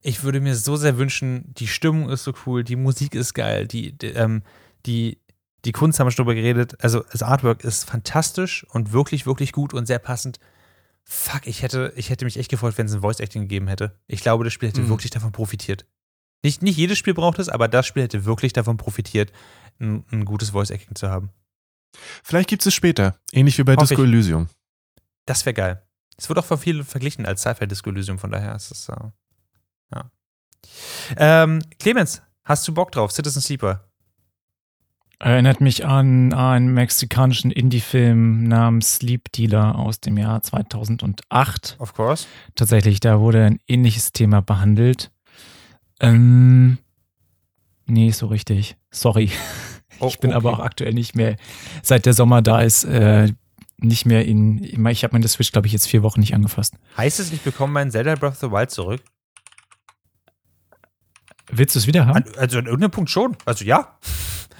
Speaker 2: ich würde mir so sehr wünschen, die Stimmung ist so cool, die Musik ist geil, die, die, ähm, die, die Kunst haben wir schon drüber geredet, also das Artwork ist fantastisch und wirklich, wirklich gut und sehr passend. Fuck, ich hätte, ich hätte mich echt gefreut, wenn es ein Voice-Acting gegeben hätte. Ich glaube, das Spiel hätte
Speaker 4: Mhm.
Speaker 2: wirklich davon profitiert. Nicht, nicht jedes Spiel braucht es, aber das Spiel hätte wirklich davon profitiert, ein, ein gutes Voice-Acting zu haben.
Speaker 4: Vielleicht gibt's es später. Ähnlich wie bei
Speaker 2: Hoffe
Speaker 4: Disco
Speaker 2: ich.
Speaker 4: Elysium.
Speaker 2: Das wäre geil. Es wird auch von vielen verglichen als Sci-Fi-Disco Elysium, von daher ist es, äh, ja. Ähm, Clemens, hast du Bock drauf? Citizen Sleeper.
Speaker 3: Erinnert mich an einen mexikanischen Indie-Film namens Sleep Dealer aus dem Jahr 2008.
Speaker 2: Of course.
Speaker 3: Tatsächlich, da wurde ein ähnliches Thema behandelt. Ähm, nee, so richtig. Sorry.
Speaker 2: Oh,
Speaker 3: Ich bin aber
Speaker 2: okay.
Speaker 3: auch aktuell nicht mehr, seit der Sommer da ist, äh, nicht mehr in, ich habe meine Switch, glaube ich, jetzt vier Wochen nicht angefasst.
Speaker 2: Heißt es, ich bekomme meinen Zelda Breath of the Wild zurück?
Speaker 3: Willst du es wieder haben?
Speaker 2: An, also an irgendeinem Punkt schon. Also ja.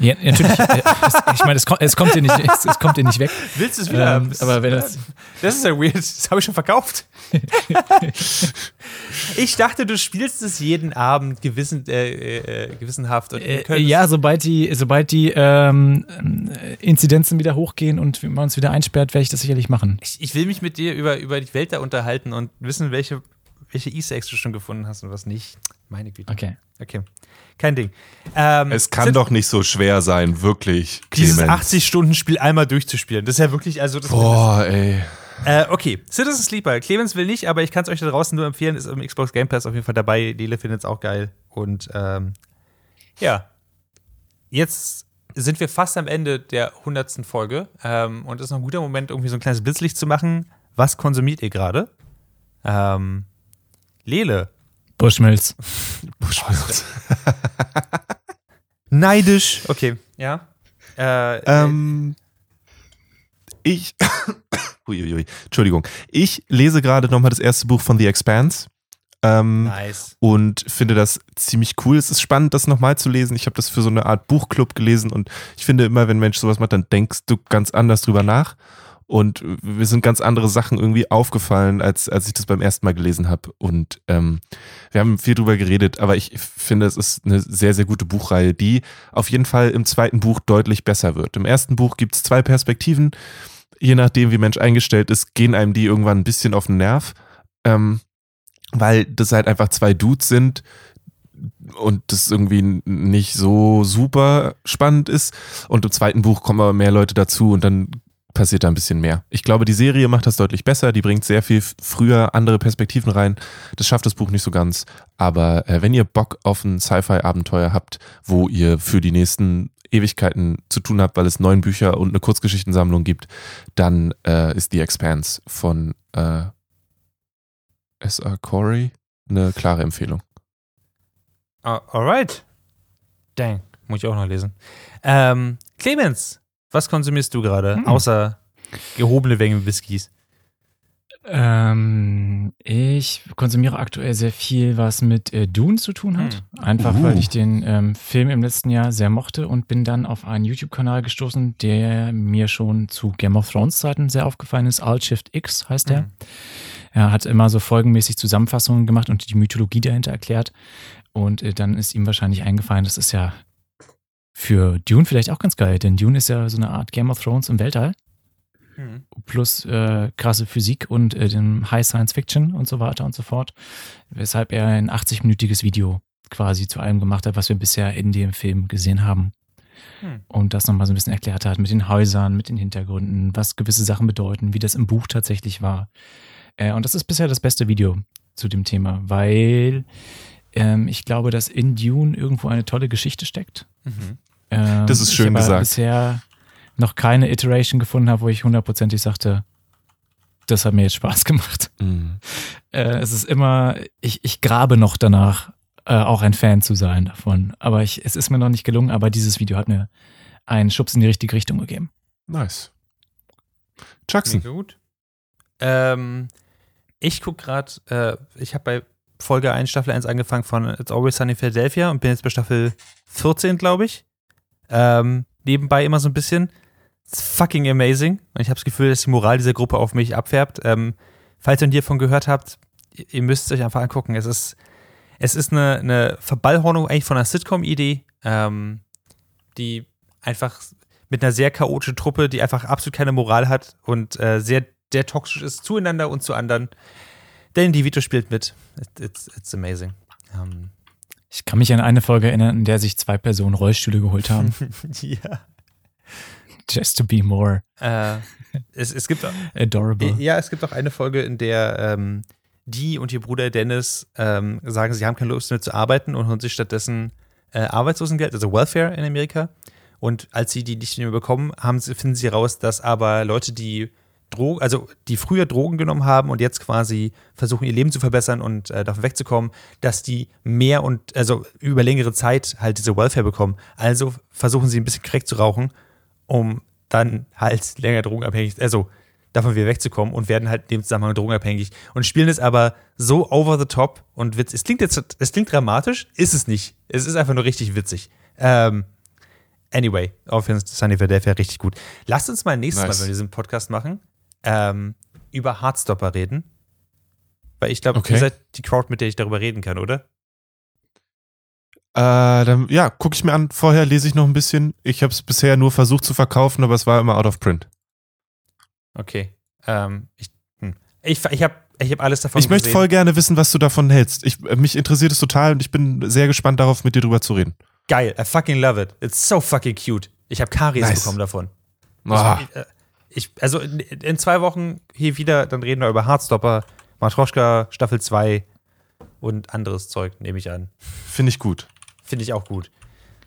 Speaker 3: Ja, natürlich. äh, es, ich meine, es, kommt- es kommt dir nicht, es, es kommt dir nicht weg.
Speaker 2: Willst du es
Speaker 3: Ähm,
Speaker 2: wieder haben?
Speaker 3: aber wenn das-
Speaker 2: das ist ja weird. Das habe ich schon verkauft. ich dachte, du spielst es jeden Abend gewissen, äh, äh, gewissenhaft. Und
Speaker 3: Äh, ja, sobald die, sobald die ähm, äh, Inzidenzen wieder hochgehen und man uns wieder einsperrt, werde ich das sicherlich machen.
Speaker 2: Ich, ich will mich mit dir über, über die Welt da unterhalten und wissen, welche, welche Easter Eggs du schon gefunden hast und was nicht. Meine Güte.
Speaker 3: Okay.
Speaker 2: Okay. Kein Ding. Ähm,
Speaker 4: Es kann doch nicht so schwer sein, wirklich.
Speaker 2: dieses
Speaker 4: Clemens.
Speaker 2: 80-Stunden-Spiel einmal durchzuspielen. Das ist ja wirklich, also das
Speaker 4: Boah, ey.
Speaker 2: Äh, okay, Citizen Sleeper. Clemens will nicht, aber ich kann es euch da draußen nur empfehlen. Ist im Xbox Game Pass auf jeden Fall dabei. Lele findet es auch geil. Und ähm, ja, jetzt sind wir fast am Ende der 100. Folge. Ähm, und es ist noch ein guter Moment, irgendwie so ein kleines Blitzlicht zu machen. Was konsumiert ihr gerade? Ähm, Lele.
Speaker 3: Bushmills.
Speaker 4: Bushmills.
Speaker 2: Neidisch. Okay, ja. Äh,
Speaker 4: Ähm, ich. Uiuiui, Entschuldigung. Ich lese gerade nochmal das erste Buch von The Expanse. Ähm,
Speaker 2: nice.
Speaker 4: und finde das ziemlich cool. Es ist spannend, das nochmal zu lesen. Ich habe das für so eine Art Buchclub gelesen und ich finde immer, wenn ein Mensch sowas macht, dann denkst du ganz anders drüber nach. Und mir sind ganz andere Sachen irgendwie aufgefallen, als, als ich das beim ersten Mal gelesen habe. Und ähm, wir haben viel drüber geredet, aber ich finde, es ist eine sehr, sehr gute Buchreihe, die auf jeden Fall im zweiten Buch deutlich besser wird. Im ersten Buch gibt es zwei Perspektiven. Je nachdem, wie Mensch eingestellt ist, gehen einem die irgendwann ein bisschen auf den Nerv. Ähm, weil das halt einfach zwei Dudes sind und das irgendwie nicht so super spannend ist. Und im zweiten Buch kommen aber mehr Leute dazu und dann passiert da ein bisschen mehr. Ich glaube, die Serie macht das deutlich besser. Die bringt sehr viel früher andere Perspektiven rein. Das schafft das Buch nicht so ganz. Aber äh, wenn ihr Bock auf ein Sci-Fi-Abenteuer habt, wo ihr für die nächsten Ewigkeiten zu tun habt, weil es neun Bücher und eine Kurzgeschichtensammlung gibt, dann äh, ist The Expanse von äh, S.R. Corey eine klare Empfehlung.
Speaker 2: Ah, alright. Dang, muss ich auch noch lesen. Ähm, Clemens, was konsumierst du gerade,
Speaker 3: Hm.
Speaker 2: außer gehobene Mengen Whiskys?
Speaker 3: Ähm, ich konsumiere aktuell sehr viel, was mit äh, Dune zu tun hat. Einfach,
Speaker 4: Uh.
Speaker 3: weil ich den ähm, Film im letzten Jahr sehr mochte und bin dann auf einen YouTube-Kanal gestoßen, der mir schon zu Game of Thrones Zeiten sehr aufgefallen ist. Alt Shift X heißt der.
Speaker 2: Mhm.
Speaker 3: Er hat immer so folgenmäßig Zusammenfassungen gemacht und die Mythologie dahinter erklärt. Und äh, dann ist ihm wahrscheinlich eingefallen, das ist ja für Dune vielleicht auch ganz geil, denn Dune ist ja so eine Art Game of Thrones im Weltall
Speaker 2: Mhm.
Speaker 3: plus äh, krasse Physik und äh, dem High Science Fiction und so weiter und so fort. Weshalb er ein 80-minütiges Video quasi zu allem gemacht hat, was wir bisher in dem Film gesehen haben.
Speaker 2: Hm.
Speaker 3: Und das nochmal so ein bisschen erklärt hat mit den Häusern, mit den Hintergründen, was gewisse Sachen bedeuten, wie das im Buch tatsächlich war. Äh, und das ist bisher das beste Video zu dem Thema, weil ähm, ich glaube, dass in Dune irgendwo eine tolle Geschichte steckt.
Speaker 2: Mhm.
Speaker 3: Ähm,
Speaker 4: Das ist schön
Speaker 3: ich aber
Speaker 4: gesagt.
Speaker 3: bisher noch keine Iteration gefunden habe, wo ich hundertprozentig sagte, das hat mir jetzt Spaß gemacht.
Speaker 4: Mhm.
Speaker 3: Äh, es ist immer, ich, ich grabe noch danach, äh, auch ein Fan zu sein davon. Aber ich, es ist mir noch nicht gelungen, aber dieses Video hat mir einen Schubs in die richtige Richtung gegeben.
Speaker 4: Nice. Jackson.
Speaker 2: Mega gut. Ähm, ich gucke gerade, äh, ich habe bei Folge 1, Staffel 1 angefangen von It's Always Sunny in Philadelphia und bin jetzt bei Staffel 14, glaube ich. Ähm, nebenbei immer so ein bisschen. It's fucking amazing. Und ich habe das Gefühl, dass die Moral dieser Gruppe auf mich abfärbt. Ähm, falls ihr hiervon gehört habt, ihr, müsst es euch einfach angucken. Es ist, es ist eine, eine Verballhornung eigentlich von einer Sitcom-Idee, ähm, die einfach mit einer sehr chaotischen Truppe, die einfach absolut keine Moral hat und äh, sehr, sehr toxisch ist zueinander und zu anderen. Denn die Vito spielt mit. It, it's, it's amazing. Ähm,
Speaker 3: Ich kann mich an eine Folge erinnern, in der sich zwei Personen Rollstühle geholt haben.
Speaker 2: ja.
Speaker 3: Just to be more
Speaker 2: Äh, es, es gibt
Speaker 3: adorable.
Speaker 2: ja, es gibt auch eine Folge, in der ähm, die und ihr Bruder Dennis ähm, sagen, sie haben keine Lust mehr zu arbeiten und holen sich stattdessen äh, Arbeitslosengeld, also Welfare in Amerika. Und als sie die nicht mehr bekommen, haben sie, finden sie raus, dass aber Leute, die Drogen, also die früher Drogen genommen haben und jetzt quasi versuchen, ihr Leben zu verbessern und äh, davon wegzukommen, dass die mehr und also über längere Zeit halt diese Welfare bekommen. Also versuchen sie ein bisschen Crack zu rauchen, um dann halt länger drogenabhängig, also davon wieder wegzukommen und werden halt in dem Zusammenhang drogenabhängig und spielen es aber so over the top und witz. Es klingt jetzt, es klingt dramatisch, ist es nicht. Es ist einfach nur richtig witzig. Ähm, anyway, auf jeden Fall Sunny Philadelphia richtig gut. Lasst uns mal nächstes
Speaker 4: Nice.
Speaker 2: Mal, wenn wir diesen Podcast machen, ähm, über Heartstopper reden. Weil ich glaube,
Speaker 4: Okay.
Speaker 2: ihr seid die Crowd, mit der ich darüber reden kann, oder?
Speaker 4: Äh, dann, ja, gucke ich mir an. Vorher lese ich noch ein bisschen. Ich habe es bisher nur versucht zu verkaufen, aber es war immer out of print.
Speaker 2: Okay. Ähm, ich hm. ich, ich habe ich hab alles davon
Speaker 4: ich möchte voll gerne wissen, was du davon hältst. Ich, äh, mich interessiert es total und ich bin sehr gespannt darauf, mit dir drüber zu reden.
Speaker 2: Geil, I fucking love it. It's so fucking cute. Ich habe Karies
Speaker 4: Nice.
Speaker 2: bekommen davon.
Speaker 4: Ah,
Speaker 2: Ich, äh, ich, also in, in zwei Wochen hier wieder, dann reden wir über Hardstopper, Matroschka, Staffel 2 und anderes Zeug, nehme ich an.
Speaker 4: Finde ich gut.
Speaker 2: Finde ich auch gut.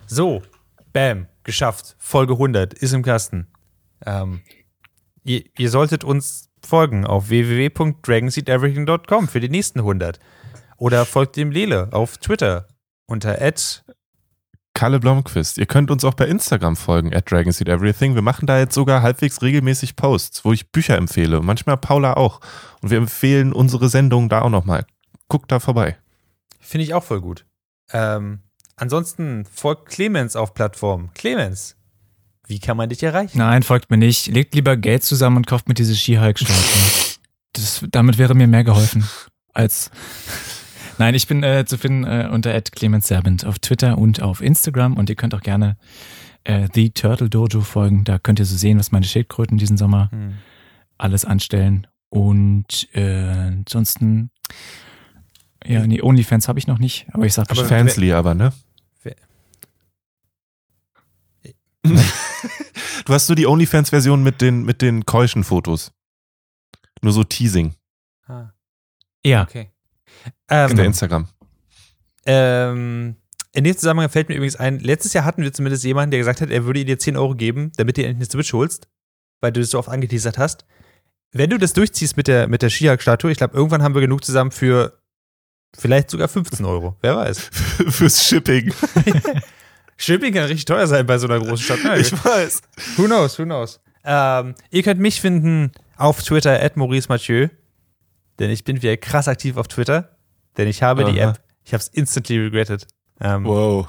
Speaker 2: So, bam, geschafft. Folge 100 ist im Kasten. Ähm, ihr, ihr solltet uns folgen auf www.dragonseedeverything.com für die nächsten 100. Oder folgt dem Lele auf Twitter unter
Speaker 4: Kalle Blomqvist. Ihr könnt uns auch bei Instagram folgen, at Dragonseed Everything. Wir machen da jetzt sogar halbwegs regelmäßig Posts, wo ich Bücher empfehle. Und manchmal Paula auch. Und wir empfehlen unsere Sendung da auch nochmal. Guckt da vorbei.
Speaker 2: Finde ich auch voll gut. Ähm, ansonsten folgt Clemens auf Plattform. Clemens, wie kann man dich erreichen?
Speaker 3: Nein, folgt mir nicht. Legt lieber Geld zusammen und kauft mir diese. Das, damit wäre mir mehr geholfen als. Nein, ich bin äh, zu finden äh, unter Clemens Serbent auf Twitter und auf Instagram und ihr könnt auch gerne äh, The Turtle Dojo folgen. Da könnt ihr so sehen, was meine Schildkröten diesen Sommer
Speaker 2: Hm.
Speaker 3: alles anstellen. Und äh, ansonsten, ja, nee, Onlyfans habe ich noch nicht, aber ich sag
Speaker 2: Aber.
Speaker 4: Fansly aber, ne?
Speaker 2: Wer-
Speaker 4: du hast nur die OnlyFans-Version mit den, mit den keuschen Fotos. Nur so Teasing.
Speaker 2: Ah,
Speaker 3: Ja,
Speaker 2: okay. Ähm,
Speaker 4: In der Instagram.
Speaker 2: ähm, in dem Zusammenhang fällt mir übrigens ein, letztes Jahr hatten wir zumindest jemanden, der gesagt hat, er würde dir 10 Euro geben, damit du endlich eine Switch holst, weil du das so oft angeteasert hast. Wenn du das durchziehst mit der, mit der Skihulk-Statue, ich glaube, irgendwann haben wir genug zusammen für vielleicht sogar 15 Euro. Wer weiß.
Speaker 4: Fürs Shipping.
Speaker 2: Shipping kann richtig teuer sein bei so einer großen Stadt. Na,
Speaker 4: Ich weiß.
Speaker 2: Who knows, who knows. Ähm, ihr könnt mich finden auf Twitter at Maurice Mathieu, denn ich bin wieder krass aktiv auf Twitter, denn ich habe die
Speaker 4: Aha.
Speaker 2: App, ich habe es instantly regretted. Ähm,
Speaker 4: Wow.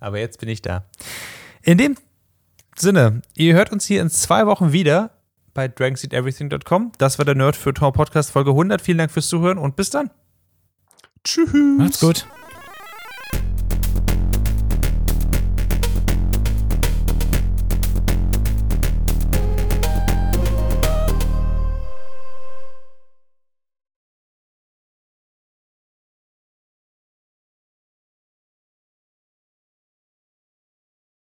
Speaker 2: Aber jetzt bin ich da. In dem Sinne, ihr hört uns hier in zwei Wochen wieder bei dragonseedeverything.com. Das war der Nerd für Tor Podcast Folge 100. Vielen Dank fürs Zuhören und bis dann.
Speaker 4: Tschüss.
Speaker 3: macht's gut.